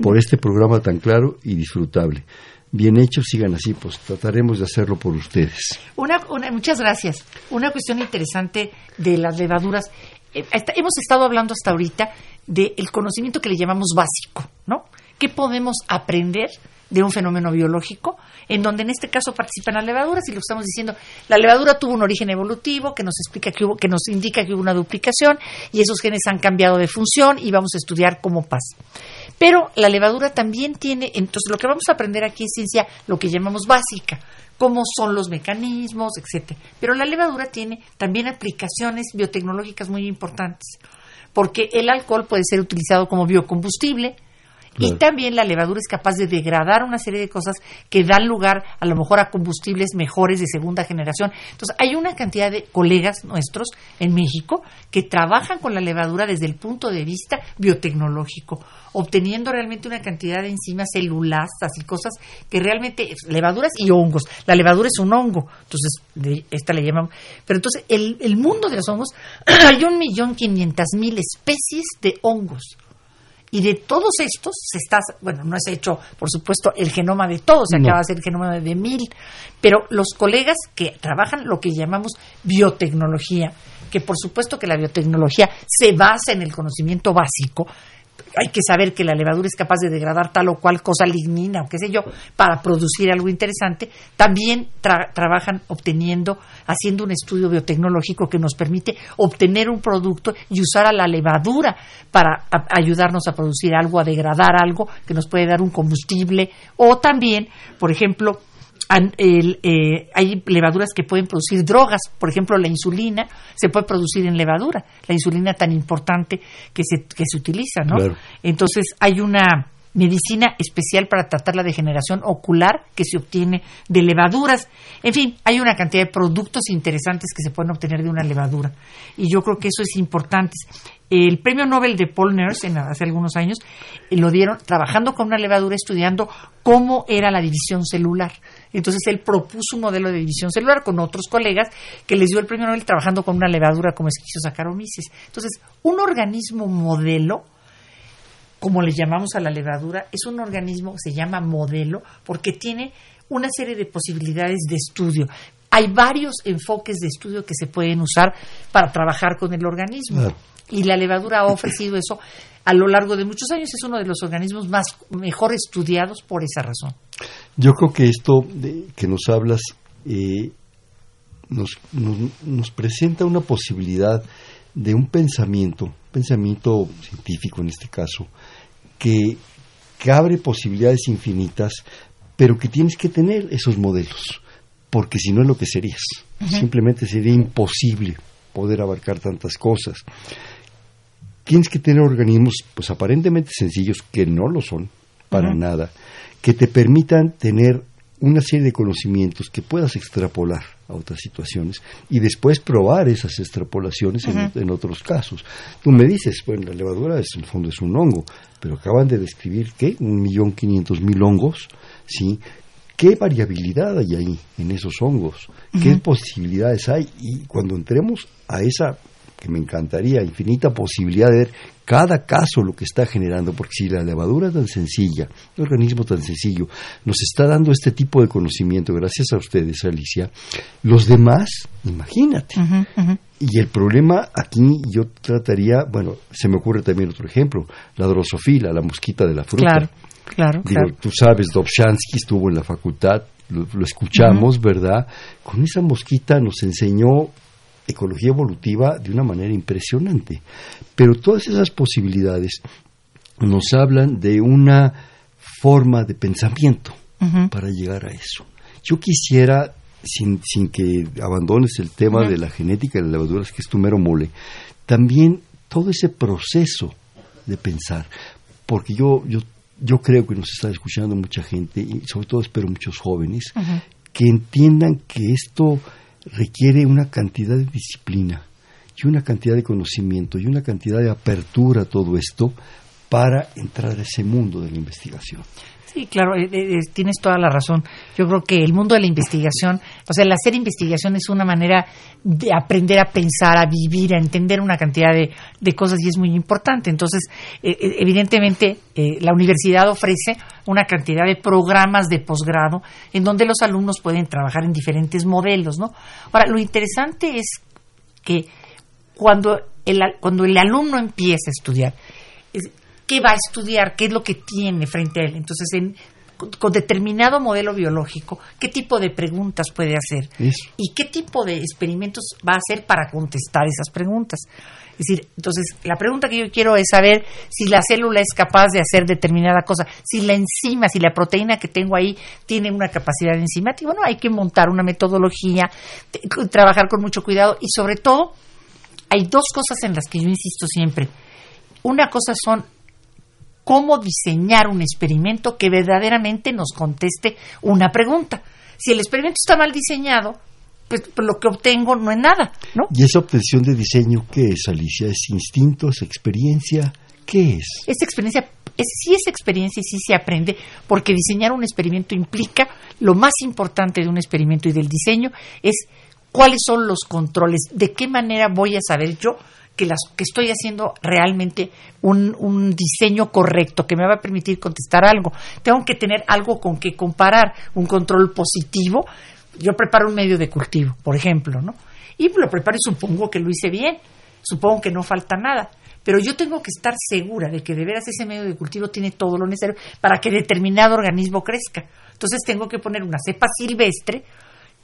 por este programa tan claro y disfrutable bien hecho, sigan así, pues trataremos de hacerlo por ustedes. Una, muchas gracias. Una cuestión interesante de las levaduras. eh, hemos estado hablando hasta ahorita del conocimiento que le llamamos básico, ¿no? ¿Qué podemos aprender de un fenómeno biológico, en donde en este caso participan las levaduras y lo estamos diciendo, la levadura tuvo un origen evolutivo que nos explica que hubo, que nos indica que hubo una duplicación y esos genes han cambiado de función y vamos a estudiar cómo pasa. Pero la levadura también tiene, entonces lo que vamos a aprender aquí es ciencia, lo que llamamos básica, cómo son los mecanismos, etcétera. Pero la levadura tiene también aplicaciones biotecnológicas muy importantes, porque el alcohol puede ser utilizado como biocombustible, y también la levadura es capaz de degradar una serie de cosas que dan lugar a lo mejor a combustibles mejores de segunda generación. Entonces, hay una cantidad de colegas nuestros en México que trabajan con la levadura desde el punto de vista biotecnológico, obteniendo realmente una cantidad de enzimas celulastas y cosas que realmente, levaduras y hongos. La levadura es un hongo, entonces, esta le llamamos. Pero entonces, el, el mundo de los hongos, hay un millón quinientas mil especies de hongos y de todos estos se está, bueno, no es hecho, por supuesto, el genoma de todos, se acaba de hacer el genoma de mil, pero los colegas que trabajan lo que llamamos biotecnología, que por supuesto que la biotecnología se basa en el conocimiento básico, hay que saber que la levadura es capaz de degradar tal o cual cosa lignina o qué sé yo para producir algo interesante, también trabajan obteniendo, haciendo un estudio biotecnológico que nos permite obtener un producto y usar a la levadura para ayudarnos a producir algo, a degradar algo que nos puede dar un combustible o también, por ejemplo, eh, hay levaduras que pueden producir drogas, por ejemplo la insulina se puede producir en levadura, la insulina tan importante que se, que se utiliza, ¿no? Entonces hay una medicina especial para tratar la degeneración ocular que se obtiene de levaduras. En fin, hay una cantidad de productos interesantes que se pueden obtener de una levadura. Y yo creo que eso es importante. El premio Nobel de Paul Nurse hace algunos años eh, lo dieron trabajando con una levadura, estudiando cómo era la división celular. Entonces él propuso un modelo de división celular con otros colegas que les dio el premio Nobel trabajando con una levadura como Saccharomyces. Entonces, un organismo modelo como le llamamos a la levadura, es un organismo que se llama modelo porque tiene una serie de posibilidades de estudio. Hay varios enfoques de estudio que se pueden usar para trabajar con el organismo. Y la levadura ha ofrecido eso a lo largo de muchos años. Es uno de los organismos más mejor estudiados por esa razón. Yo creo que esto que nos hablas eh, nos, nos presenta una posibilidad de un pensamiento, pensamiento científico en este caso, que, abre posibilidades infinitas, pero que tienes que tener esos modelos, porque si no es lo que serías. Simplemente sería imposible poder abarcar tantas cosas. Tienes que tener organismos, pues aparentemente sencillos, que no lo son, para nada, que te permitan tener una serie de conocimientos que puedas extrapolar a otras situaciones y después probar esas extrapolaciones en, otros casos. Tú me dices, bueno, la levadura es, en el fondo es un hongo, pero acaban de describir que un millón quinientos mil hongos, ¿sí? ¿Qué variabilidad hay ahí en esos hongos? ¿Qué posibilidades hay? Y cuando entremos a esa que me encantaría, infinita posibilidad de ver cada caso lo que está generando, porque si la levadura tan sencilla, un organismo tan sencillo, nos está dando este tipo de conocimiento, gracias a ustedes, Alicia, los demás, imagínate. Y el problema aquí yo trataría, bueno, se me ocurre también otro ejemplo, la drosofila, la mosquita de la fruta. Claro, claro. Digo, Tú sabes, Dobzhansky estuvo en la facultad, lo, escuchamos, ¿verdad? Con esa mosquita nos enseñó ecología evolutiva de una manera impresionante. Pero todas esas posibilidades nos hablan de una forma de pensamiento para llegar a eso. Yo quisiera, sin, sin que abandones el tema de la genética de las levaduras, que es tu mero mole, también todo ese proceso de pensar, porque yo, yo, yo creo que nos está escuchando mucha gente, y sobre todo espero muchos jóvenes, que entiendan que esto requiere una cantidad de disciplina y una cantidad de conocimiento y una cantidad de apertura a todo esto para entrar a ese mundo de la investigación. Sí, claro, eh, eh, eh, tienes toda la razón. Yo creo que el mundo de la investigación, o sea, el hacer investigación es una manera de aprender a pensar, a vivir, a entender una cantidad de, cosas y es muy importante. Entonces, evidentemente, la universidad ofrece una cantidad de programas de posgrado en donde los alumnos pueden trabajar en diferentes modelos, ¿no? Ahora, lo interesante es que cuando el, cuando el alumno empieza a estudiar, ¿qué va a estudiar? ¿Qué es lo que tiene frente a él? Entonces, en, con determinado modelo biológico, qué tipo de preguntas puede hacer y qué tipo de experimentos va a hacer para contestar esas preguntas. Es decir, entonces, la pregunta que yo quiero es saber si la célula es capaz de hacer determinada cosa, si la enzima, si la proteína que tengo ahí tiene una capacidad enzimática. Bueno, hay que montar una metodología, trabajar con mucho cuidado y sobre todo, hay dos cosas en las que yo insisto siempre. Una cosa son cómo diseñar un experimento que verdaderamente nos conteste una pregunta. Si el experimento está mal diseñado, pues, pues, lo que obtengo no es nada, ¿no? ¿Y esa obtención de diseño qué es, Alicia? ¿Es instinto, es experiencia? ¿Qué es? Esa experiencia, es, sí es experiencia y sí se aprende, porque diseñar un experimento implica, lo más importante de un experimento y del diseño es cuáles son los controles, de qué manera voy a saber yo que, las, que estoy haciendo realmente un, un, diseño correcto que me va a permitir contestar algo. Tengo que tener algo con que comparar, un control positivo. Yo preparo un medio de cultivo, por ejemplo, ¿no? Y lo preparo y supongo que lo hice bien, supongo que no falta nada. Pero yo tengo que estar segura de que de veras ese medio de cultivo tiene todo lo necesario para que determinado organismo crezca. Entonces tengo que poner una cepa silvestre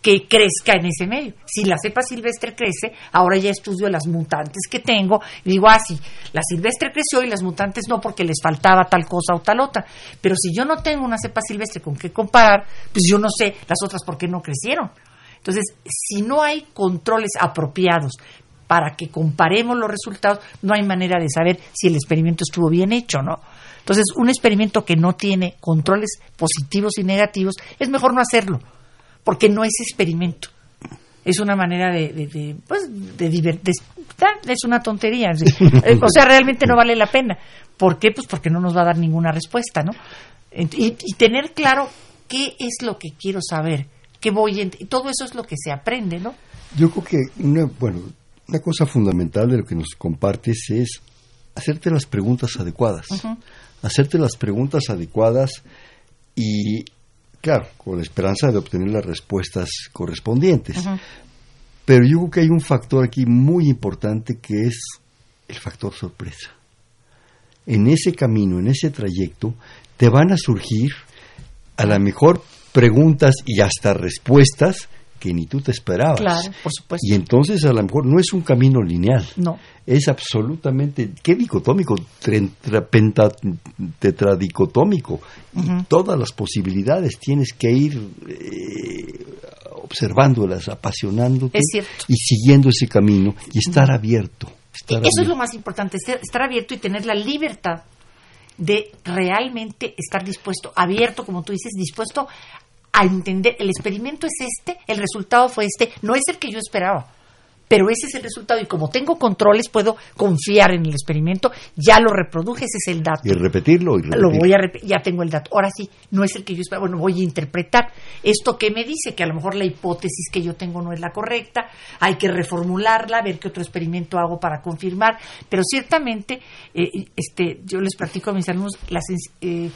que crezca en ese medio. Si la cepa silvestre crece, ahora ya estudio las mutantes que tengo y digo, ah, sí, la silvestre creció y las mutantes no porque les faltaba tal cosa o tal otra. Pero si yo no tengo una cepa silvestre con qué comparar, pues yo no sé las otras por qué no crecieron. Entonces, si no hay controles apropiados para que comparemos los resultados, no hay manera de saber si el experimento estuvo bien hecho, ¿no? Entonces, un experimento que no tiene controles positivos y negativos, es mejor no hacerlo porque no es experimento. Es una manera de, de, pues, de divertir. Es una tontería. o sea, realmente no vale la pena. ¿Por qué? Pues porque no nos va a dar ninguna respuesta, ¿no? Y, tener claro qué es lo que quiero saber, qué voy todo eso es lo que se aprende, ¿no? Yo creo que una, bueno, una cosa fundamental de lo que nos compartes es hacerte las preguntas adecuadas. Hacerte las preguntas adecuadas y claro, con la esperanza de obtener las respuestas correspondientes. Pero yo creo que hay un factor aquí muy importante que es el factor sorpresa. En ese camino, en ese trayecto, te van a surgir a lo mejor preguntas y hasta respuestas que ni tú te esperabas. Claro, por supuesto. Y entonces a lo mejor no es un camino lineal. No. Es absolutamente, ¿qué dicotómico? tetradicotómico. todas las posibilidades tienes que ir eh, observándolas, apasionándote y siguiendo ese camino y estar abierto. Eso es lo más importante, estar abierto y tener la libertad de realmente estar dispuesto, abierto, como tú dices, dispuesto a entender, el experimento es este, el resultado fue este, no es el que yo esperaba pero ese es el resultado y como tengo controles puedo confiar en el experimento, ya lo reproduje, ese es el dato. Y repetirlo y Lo voy a ya tengo el dato. Ahora sí, no es el que yo esperaba, bueno, voy a interpretar esto que me dice que a lo mejor la hipótesis que yo tengo no es la correcta, hay que reformularla, ver qué otro experimento hago para confirmar, pero ciertamente eh, este yo les platico a mis alumnos las eh,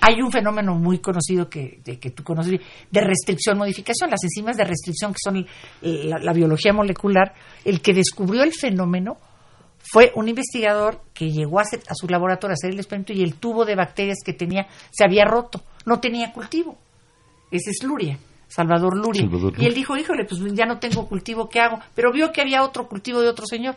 hay un fenómeno muy conocido que, que tú conoces, de restricción-modificación. Las enzimas de restricción, que son la, biología molecular, el que descubrió el fenómeno fue un investigador que llegó a, a, su laboratorio a hacer el experimento y el tubo de bacterias que tenía se había roto, no tenía cultivo. Ese es Luria, Salvador Luria. Salvador Luria. Y él dijo, híjole, pues ya no tengo cultivo, ¿qué hago? Pero vio que había otro cultivo de otro señor.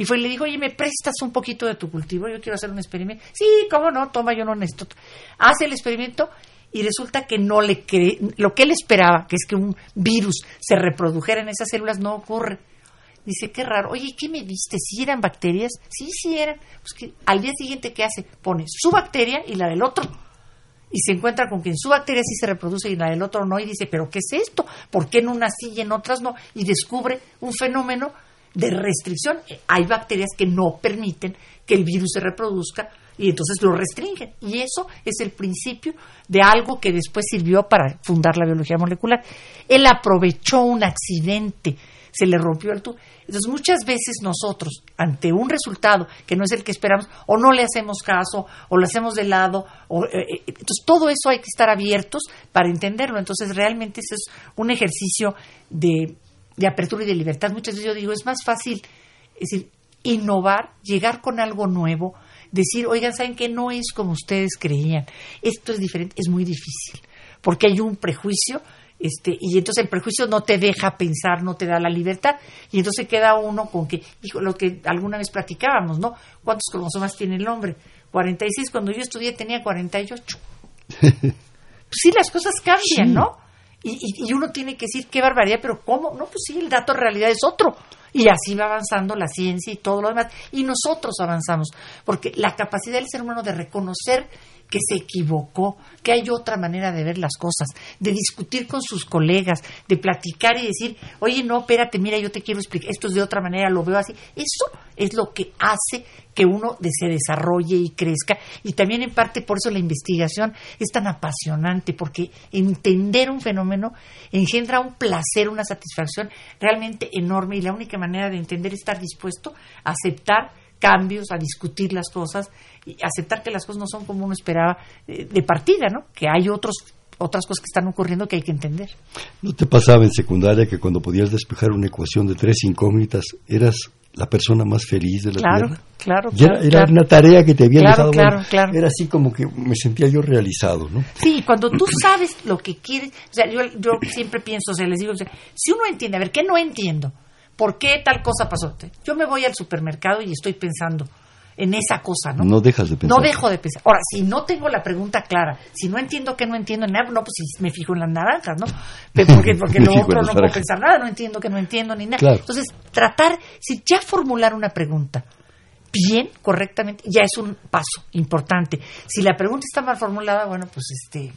Y fue y le dijo, oye, ¿me prestas un poquito de tu cultivo? Yo quiero hacer un experimento. Sí, ¿cómo no? Toma, yo no necesito. Hace el experimento y resulta que no le cree, lo que él esperaba, que es que un virus se reprodujera en esas células, no ocurre. Dice, qué raro. Oye, ¿qué me diste? ¿Si eran bacterias? Sí, sí eran. Pues que al día siguiente, ¿qué hace? Pone su bacteria y la del otro. Y se encuentra con que en su bacteria sí se reproduce y en la del otro no. Y dice, ¿pero qué es esto? ¿Por qué en unas sí y en otras no? Y descubre un fenómeno de restricción. Hay bacterias que no permiten que el virus se reproduzca y entonces lo restringen. Y eso es el principio de algo que después sirvió para fundar la biología molecular. Él aprovechó un accidente, se le rompió el tubo. Entonces muchas veces nosotros, ante un resultado que no es el que esperamos, o no le hacemos caso, o lo hacemos de lado, o, eh, eh, entonces todo eso hay que estar abiertos para entenderlo. Entonces realmente eso es un ejercicio de de apertura y de libertad. Muchas veces yo digo, es más fácil Es decir, innovar, llegar con algo nuevo, decir, oigan, ¿saben que no es como ustedes creían? Esto es diferente, es muy difícil, porque hay un prejuicio, este, y entonces el prejuicio no te deja pensar, no te da la libertad, y entonces queda uno con que, hijo, lo que alguna vez platicábamos, ¿no? ¿Cuántos cromosomas tiene el hombre? 46, cuando yo estudié tenía 48. pues sí, las cosas cambian, ¿no? Y, y, uno tiene que decir, qué barbaridad, pero ¿cómo? No, pues sí, el dato en realidad es otro. Y así va avanzando la ciencia y todo lo demás. Y nosotros avanzamos, porque la capacidad del ser humano de reconocer que se equivocó, que hay otra manera de ver las cosas, de discutir con sus colegas, de platicar y decir, oye, no, espérate, mira, yo te quiero explicar, esto es de otra manera, lo veo así. Eso es lo que hace que uno se desarrolle y crezca. Y también en parte por eso la investigación es tan apasionante, porque entender un fenómeno engendra un placer, una satisfacción realmente enorme y la única manera de entender es estar dispuesto a aceptar cambios, a discutir las cosas y aceptar que las cosas no son como uno esperaba eh, de partida, ¿no? Que hay otros otras cosas que están ocurriendo que hay que entender. ¿No te pasaba en secundaria que cuando podías despejar una ecuación de tres incógnitas eras la persona más feliz de la claro, Tierra? Claro, claro. Era, una tarea que te habían dejado. Claro, claro. Era así como que me sentía yo realizado, ¿no? Sí, cuando tú sabes lo que quieres, o sea, yo, yo siempre pienso, o sea, les digo, o sea, si uno entiende, a ver, ¿qué no entiendo? ¿Por qué tal cosa pasó? Yo me voy al supermercado y estoy pensando en esa cosa, ¿no? No dejas de pensar. No dejo de pensar. Ahora, si no tengo la pregunta clara, si no entiendo que no entiendo nada, no, pues si me fijo en las naranjas, ¿no? Porque, porque lo otro no puedo pensar nada, no entiendo que no entiendo ni nada. Entonces, tratar, si ya formular una pregunta bien, correctamente, ya es un paso importante. Si la pregunta está mal formulada, bueno, pues este...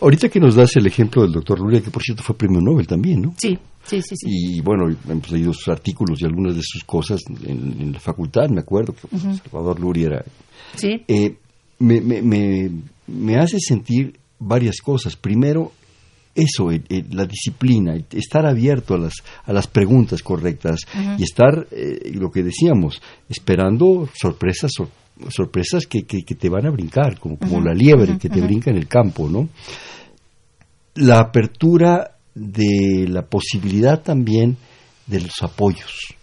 Ahorita que nos das el ejemplo del doctor Luria, que por cierto fue premio Nobel también, ¿no? Sí. Sí, sí, sí. Y bueno, hemos leído sus artículos y algunas de sus cosas en, la facultad, me acuerdo, que Salvador Luri era. Sí. Eh, me, me, me, me, hace sentir varias cosas. Primero, eso, la disciplina, estar abierto a las, a las preguntas correctas y estar, eh, lo que decíamos, esperando sorpresas, sorpresas que, que, te van a brincar, como, como la liebre que te brinca en el campo, ¿no? La apertura de la posibilidad también de los apoyos.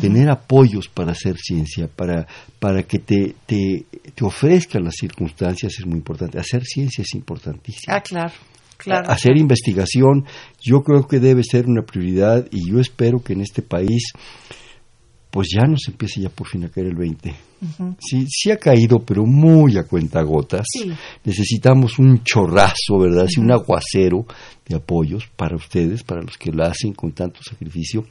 Tener apoyos para hacer ciencia, para, para que te, te, te, ofrezcan las circunstancias es muy importante. Hacer ciencia es importantísimo. Ah, claro. Claro. Hacer investigación, yo creo que debe ser una prioridad y yo espero que en este país pues ya nos empiece ya por fin a caer el 20. sí, sí ha caído, pero muy a cuenta gotas. Necesitamos un chorrazo, ¿verdad? un aguacero de apoyos para ustedes, para los que lo hacen con tanto sacrificio.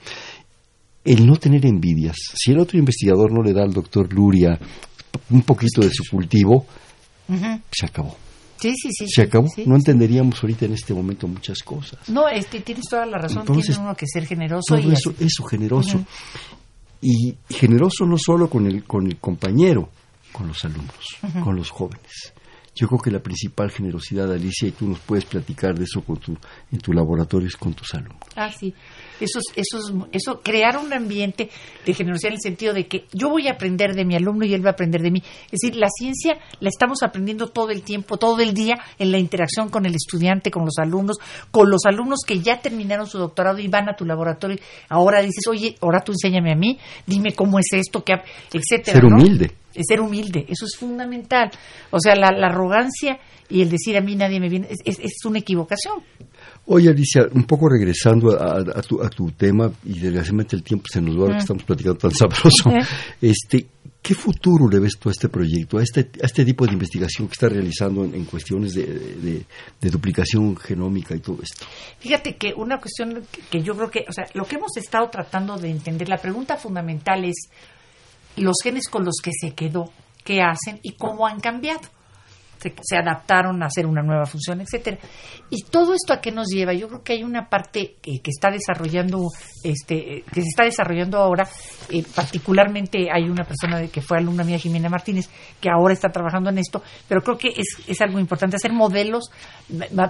El no tener envidias. Si el otro investigador no le da al doctor Luria un poquito de su cultivo, se acabó. Sí, sí, sí. Se acabó. no entenderíamos ahorita en este momento muchas cosas. No, este, tienes toda la razón. tiene uno que ser generoso. Todo eso, eso, generoso y generoso no solo con el, con el compañero, con los alumnos, con los jóvenes. Yo creo que la principal generosidad, Alicia, y tú nos puedes platicar de eso con tu, en tu laboratorio, es con tus alumnos. Ah, sí. Eso, eso, eso, crear un ambiente de generosidad en el sentido de que yo voy a aprender de mi alumno y él va a aprender de mí. Es decir, la ciencia la estamos aprendiendo todo el tiempo, todo el día, en la interacción con el estudiante, con los alumnos, con los alumnos que ya terminaron su doctorado y van a tu laboratorio. Ahora dices, oye, ahora tú enséñame a mí, dime cómo es esto, que, etcétera. Ser humilde. Es ser humilde, eso es fundamental. O sea, la, arrogancia y el decir a mí nadie me viene es, es una equivocación. Oye, Alicia, un poco regresando a, tu, a tu, tema, y desgraciadamente el tiempo se nos va, que estamos platicando tan sabroso, este, ¿qué futuro le ves tú a este proyecto, a este, a este tipo de investigación que está realizando en, cuestiones de, duplicación genómica y todo esto? Fíjate que una cuestión que yo creo que, o sea, lo que hemos estado tratando de entender, la pregunta fundamental es los genes con los que se quedó, qué hacen y cómo han cambiado se, adaptaron a hacer una nueva función, etcétera. Y todo esto a qué nos lleva? Yo creo que hay una parte que está desarrollando, este, que se está desarrollando ahora, eh, particularmente hay una persona de, que fue alumna mía, Jimena Martínez, que ahora está trabajando en esto, pero creo que es, es algo importante hacer modelos,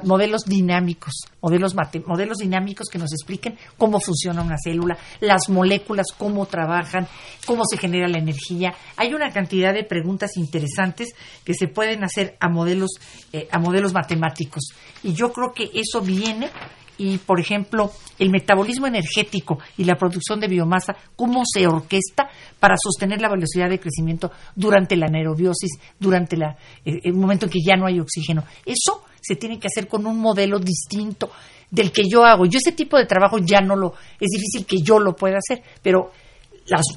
modelos dinámicos, modelos, modelos dinámicos que nos expliquen cómo funciona una célula, las moléculas, cómo trabajan, cómo se genera la energía. Hay una cantidad de preguntas interesantes que se pueden hacer a modelos, eh, a modelos matemáticos. Y yo creo que eso viene y, por ejemplo, el metabolismo energético y la producción de biomasa, cómo se orquesta para sostener la velocidad de crecimiento durante la anaerobiosis, durante la, eh, el momento en que ya no hay oxígeno. Eso se tiene que hacer con un modelo distinto del que yo hago. Yo ese tipo de trabajo ya no lo, es difícil que yo lo pueda hacer, pero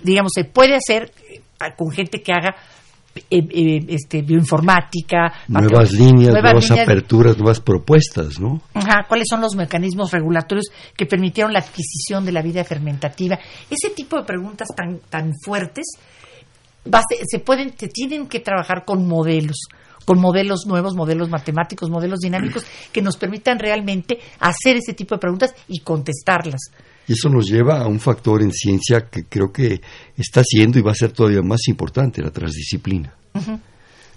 digamos, se puede hacer eh, con gente que haga eh, eh, este, bioinformática. Nuevas líneas, nuevas, aperturas, nuevas propuestas, ¿no? Ajá, ¿cuáles son los mecanismos regulatorios que permitieron la adquisición de la vida fermentativa? Ese tipo de preguntas tan, tan fuertes se, pueden, se tienen que trabajar con modelos con modelos nuevos, modelos matemáticos, modelos dinámicos que nos permitan realmente hacer ese tipo de preguntas y contestarlas. Y eso nos lleva a un factor en ciencia que creo que está siendo y va a ser todavía más importante, la transdisciplina.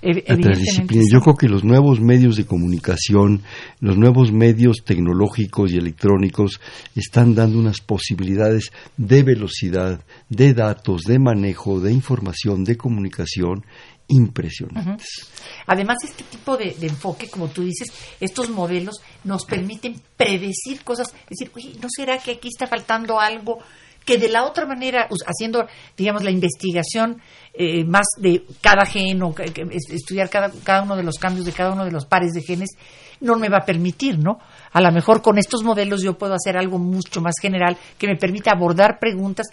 La transdisciplina. Yo creo que los nuevos medios de comunicación, los nuevos medios tecnológicos y electrónicos están dando unas posibilidades de velocidad, de datos, de manejo, de información, de comunicación impresionantes. Además, este tipo de, enfoque, como tú dices, estos modelos nos permiten predecir cosas, decir, oye, ¿no será que aquí está faltando algo? que de la otra manera, haciendo, digamos, la investigación eh, más de cada gen o estudiar cada, cada uno de los cambios de cada uno de los pares de genes, no me va a permitir, ¿no? A lo mejor con estos modelos yo puedo hacer algo mucho más general que me permita abordar preguntas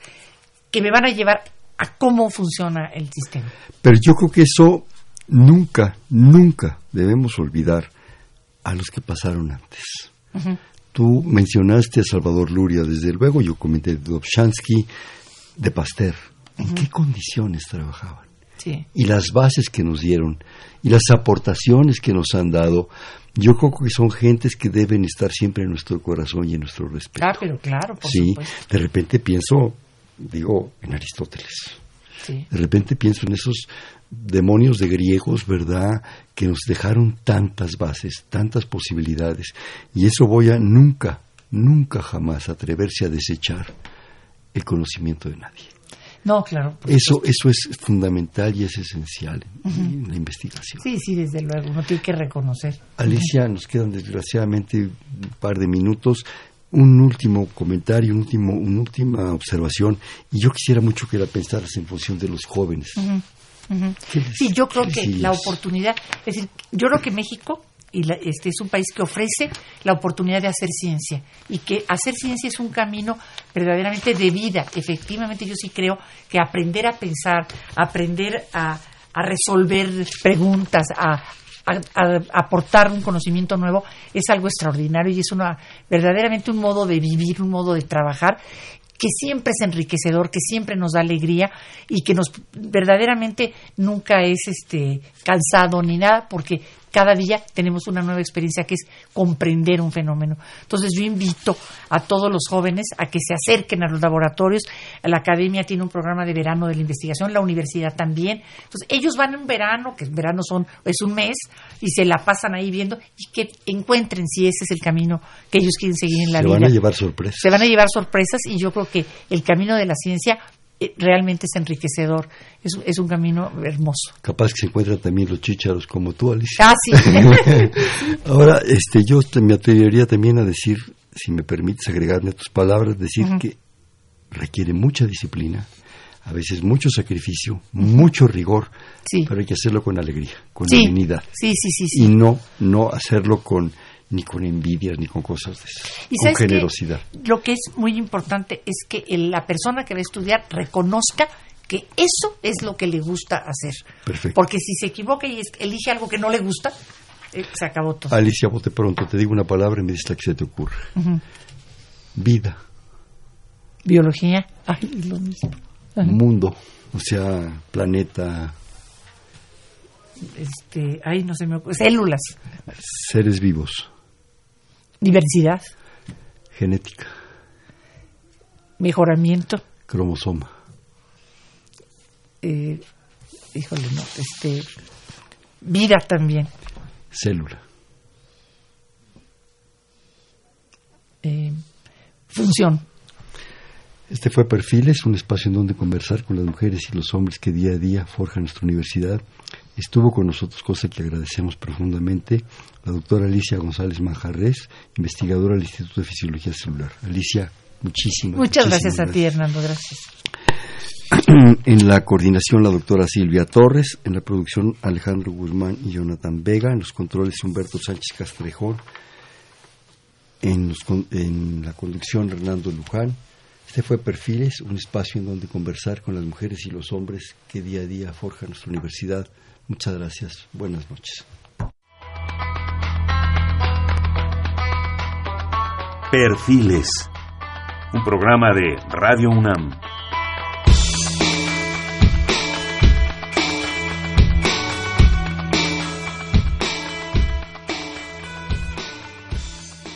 que me van a llevar a cómo funciona el sistema. Pero yo creo que eso nunca, nunca debemos olvidar a los que pasaron antes. Tú mencionaste a Salvador Luria, desde luego, yo comenté de Dobzhansky, de Pasteur. ¿En qué condiciones trabajaban? Y las bases que nos dieron y las aportaciones que nos han dado, yo creo que son gentes que deben estar siempre en nuestro corazón y en nuestro respeto. Ah, pero claro, por sí, de repente pienso digo, en Aristóteles. De repente pienso en esos demonios de griegos, ¿verdad?, que nos dejaron tantas bases, tantas posibilidades. Y eso voy a nunca, nunca jamás atreverse a desechar el conocimiento de nadie. No, claro. Eso, eso es fundamental y es esencial en, la investigación. Sí, sí, desde luego, uno tiene que reconocer. Alicia, nos quedan desgraciadamente un par de minutos un último comentario, un último, una última observación, y yo quisiera mucho que la pensaras en función de los jóvenes. sí, yo creo que la oportunidad, es decir, yo creo que México y este es un país que ofrece la oportunidad de hacer ciencia y que hacer ciencia es un camino verdaderamente de vida. Efectivamente, yo sí creo que aprender a pensar, aprender a, a resolver preguntas, a, a, aportar un conocimiento nuevo es algo extraordinario y es una verdaderamente un modo de vivir, un modo de trabajar que siempre es enriquecedor, que siempre nos da alegría y que nos verdaderamente nunca es este cansado ni nada, porque cada día tenemos una nueva experiencia que es comprender un fenómeno. Entonces yo invito a todos los jóvenes a que se acerquen a los laboratorios. La academia tiene un programa de verano de la investigación, la universidad también. Entonces ellos van en un verano, que el verano son, es un mes, y se la pasan ahí viendo y que encuentren si ese es el camino que ellos quieren seguir en la vida. Se van a llevar sorpresas. Se van a llevar sorpresas y yo creo que el camino de la ciencia realmente es enriquecedor, es, es, un camino hermoso. Capaz que se encuentran también los chícharos como tú, Alicia. Ah, sí. Ahora, este, yo me atrevería también a decir, si me permites agregarme a tus palabras, decir que requiere mucha disciplina, a veces mucho sacrificio, mucho rigor, pero hay que hacerlo con alegría, con dignidad. Sí, sí, sí, Y no, no hacerlo con ni con envidias, ni con cosas de eso, con generosidad. lo que es muy importante es que la persona que va a estudiar reconozca que eso es lo que le gusta hacer. Perfecto. Porque si se equivoca y elige algo que no le gusta, eh, se acabó todo. Alicia, bote pronto, te digo una palabra y me dices la que se te ocurre. Vida. Biología. Ay, lo mismo. Mundo, o sea, planeta. Este, ay, no se me ocurre. Células. Seres vivos. Diversidad. Genética. Mejoramiento. Cromosoma. Eh, híjole, no, este, vida también. Célula. Eh, función. Este fue Perfiles, un espacio en donde conversar con las mujeres y los hombres que día a día forjan nuestra universidad. Estuvo con nosotros, cosa que agradecemos profundamente, la doctora Alicia González Manjarres, investigadora del Instituto de Fisiología Celular. Alicia, muchísimas, Muchas gracias a ti, Hernando, gracias. en la coordinación la doctora Silvia Torres, en la producción Alejandro Guzmán y Jonathan Vega, en los controles Humberto Sánchez Castrejón, en, en la conducción Hernando Luján. Este fue Perfiles, un espacio en donde conversar con las mujeres y los hombres que día a día forjan nuestra universidad. Muchas gracias. Buenas noches. Perfiles, un programa de Radio UNAM.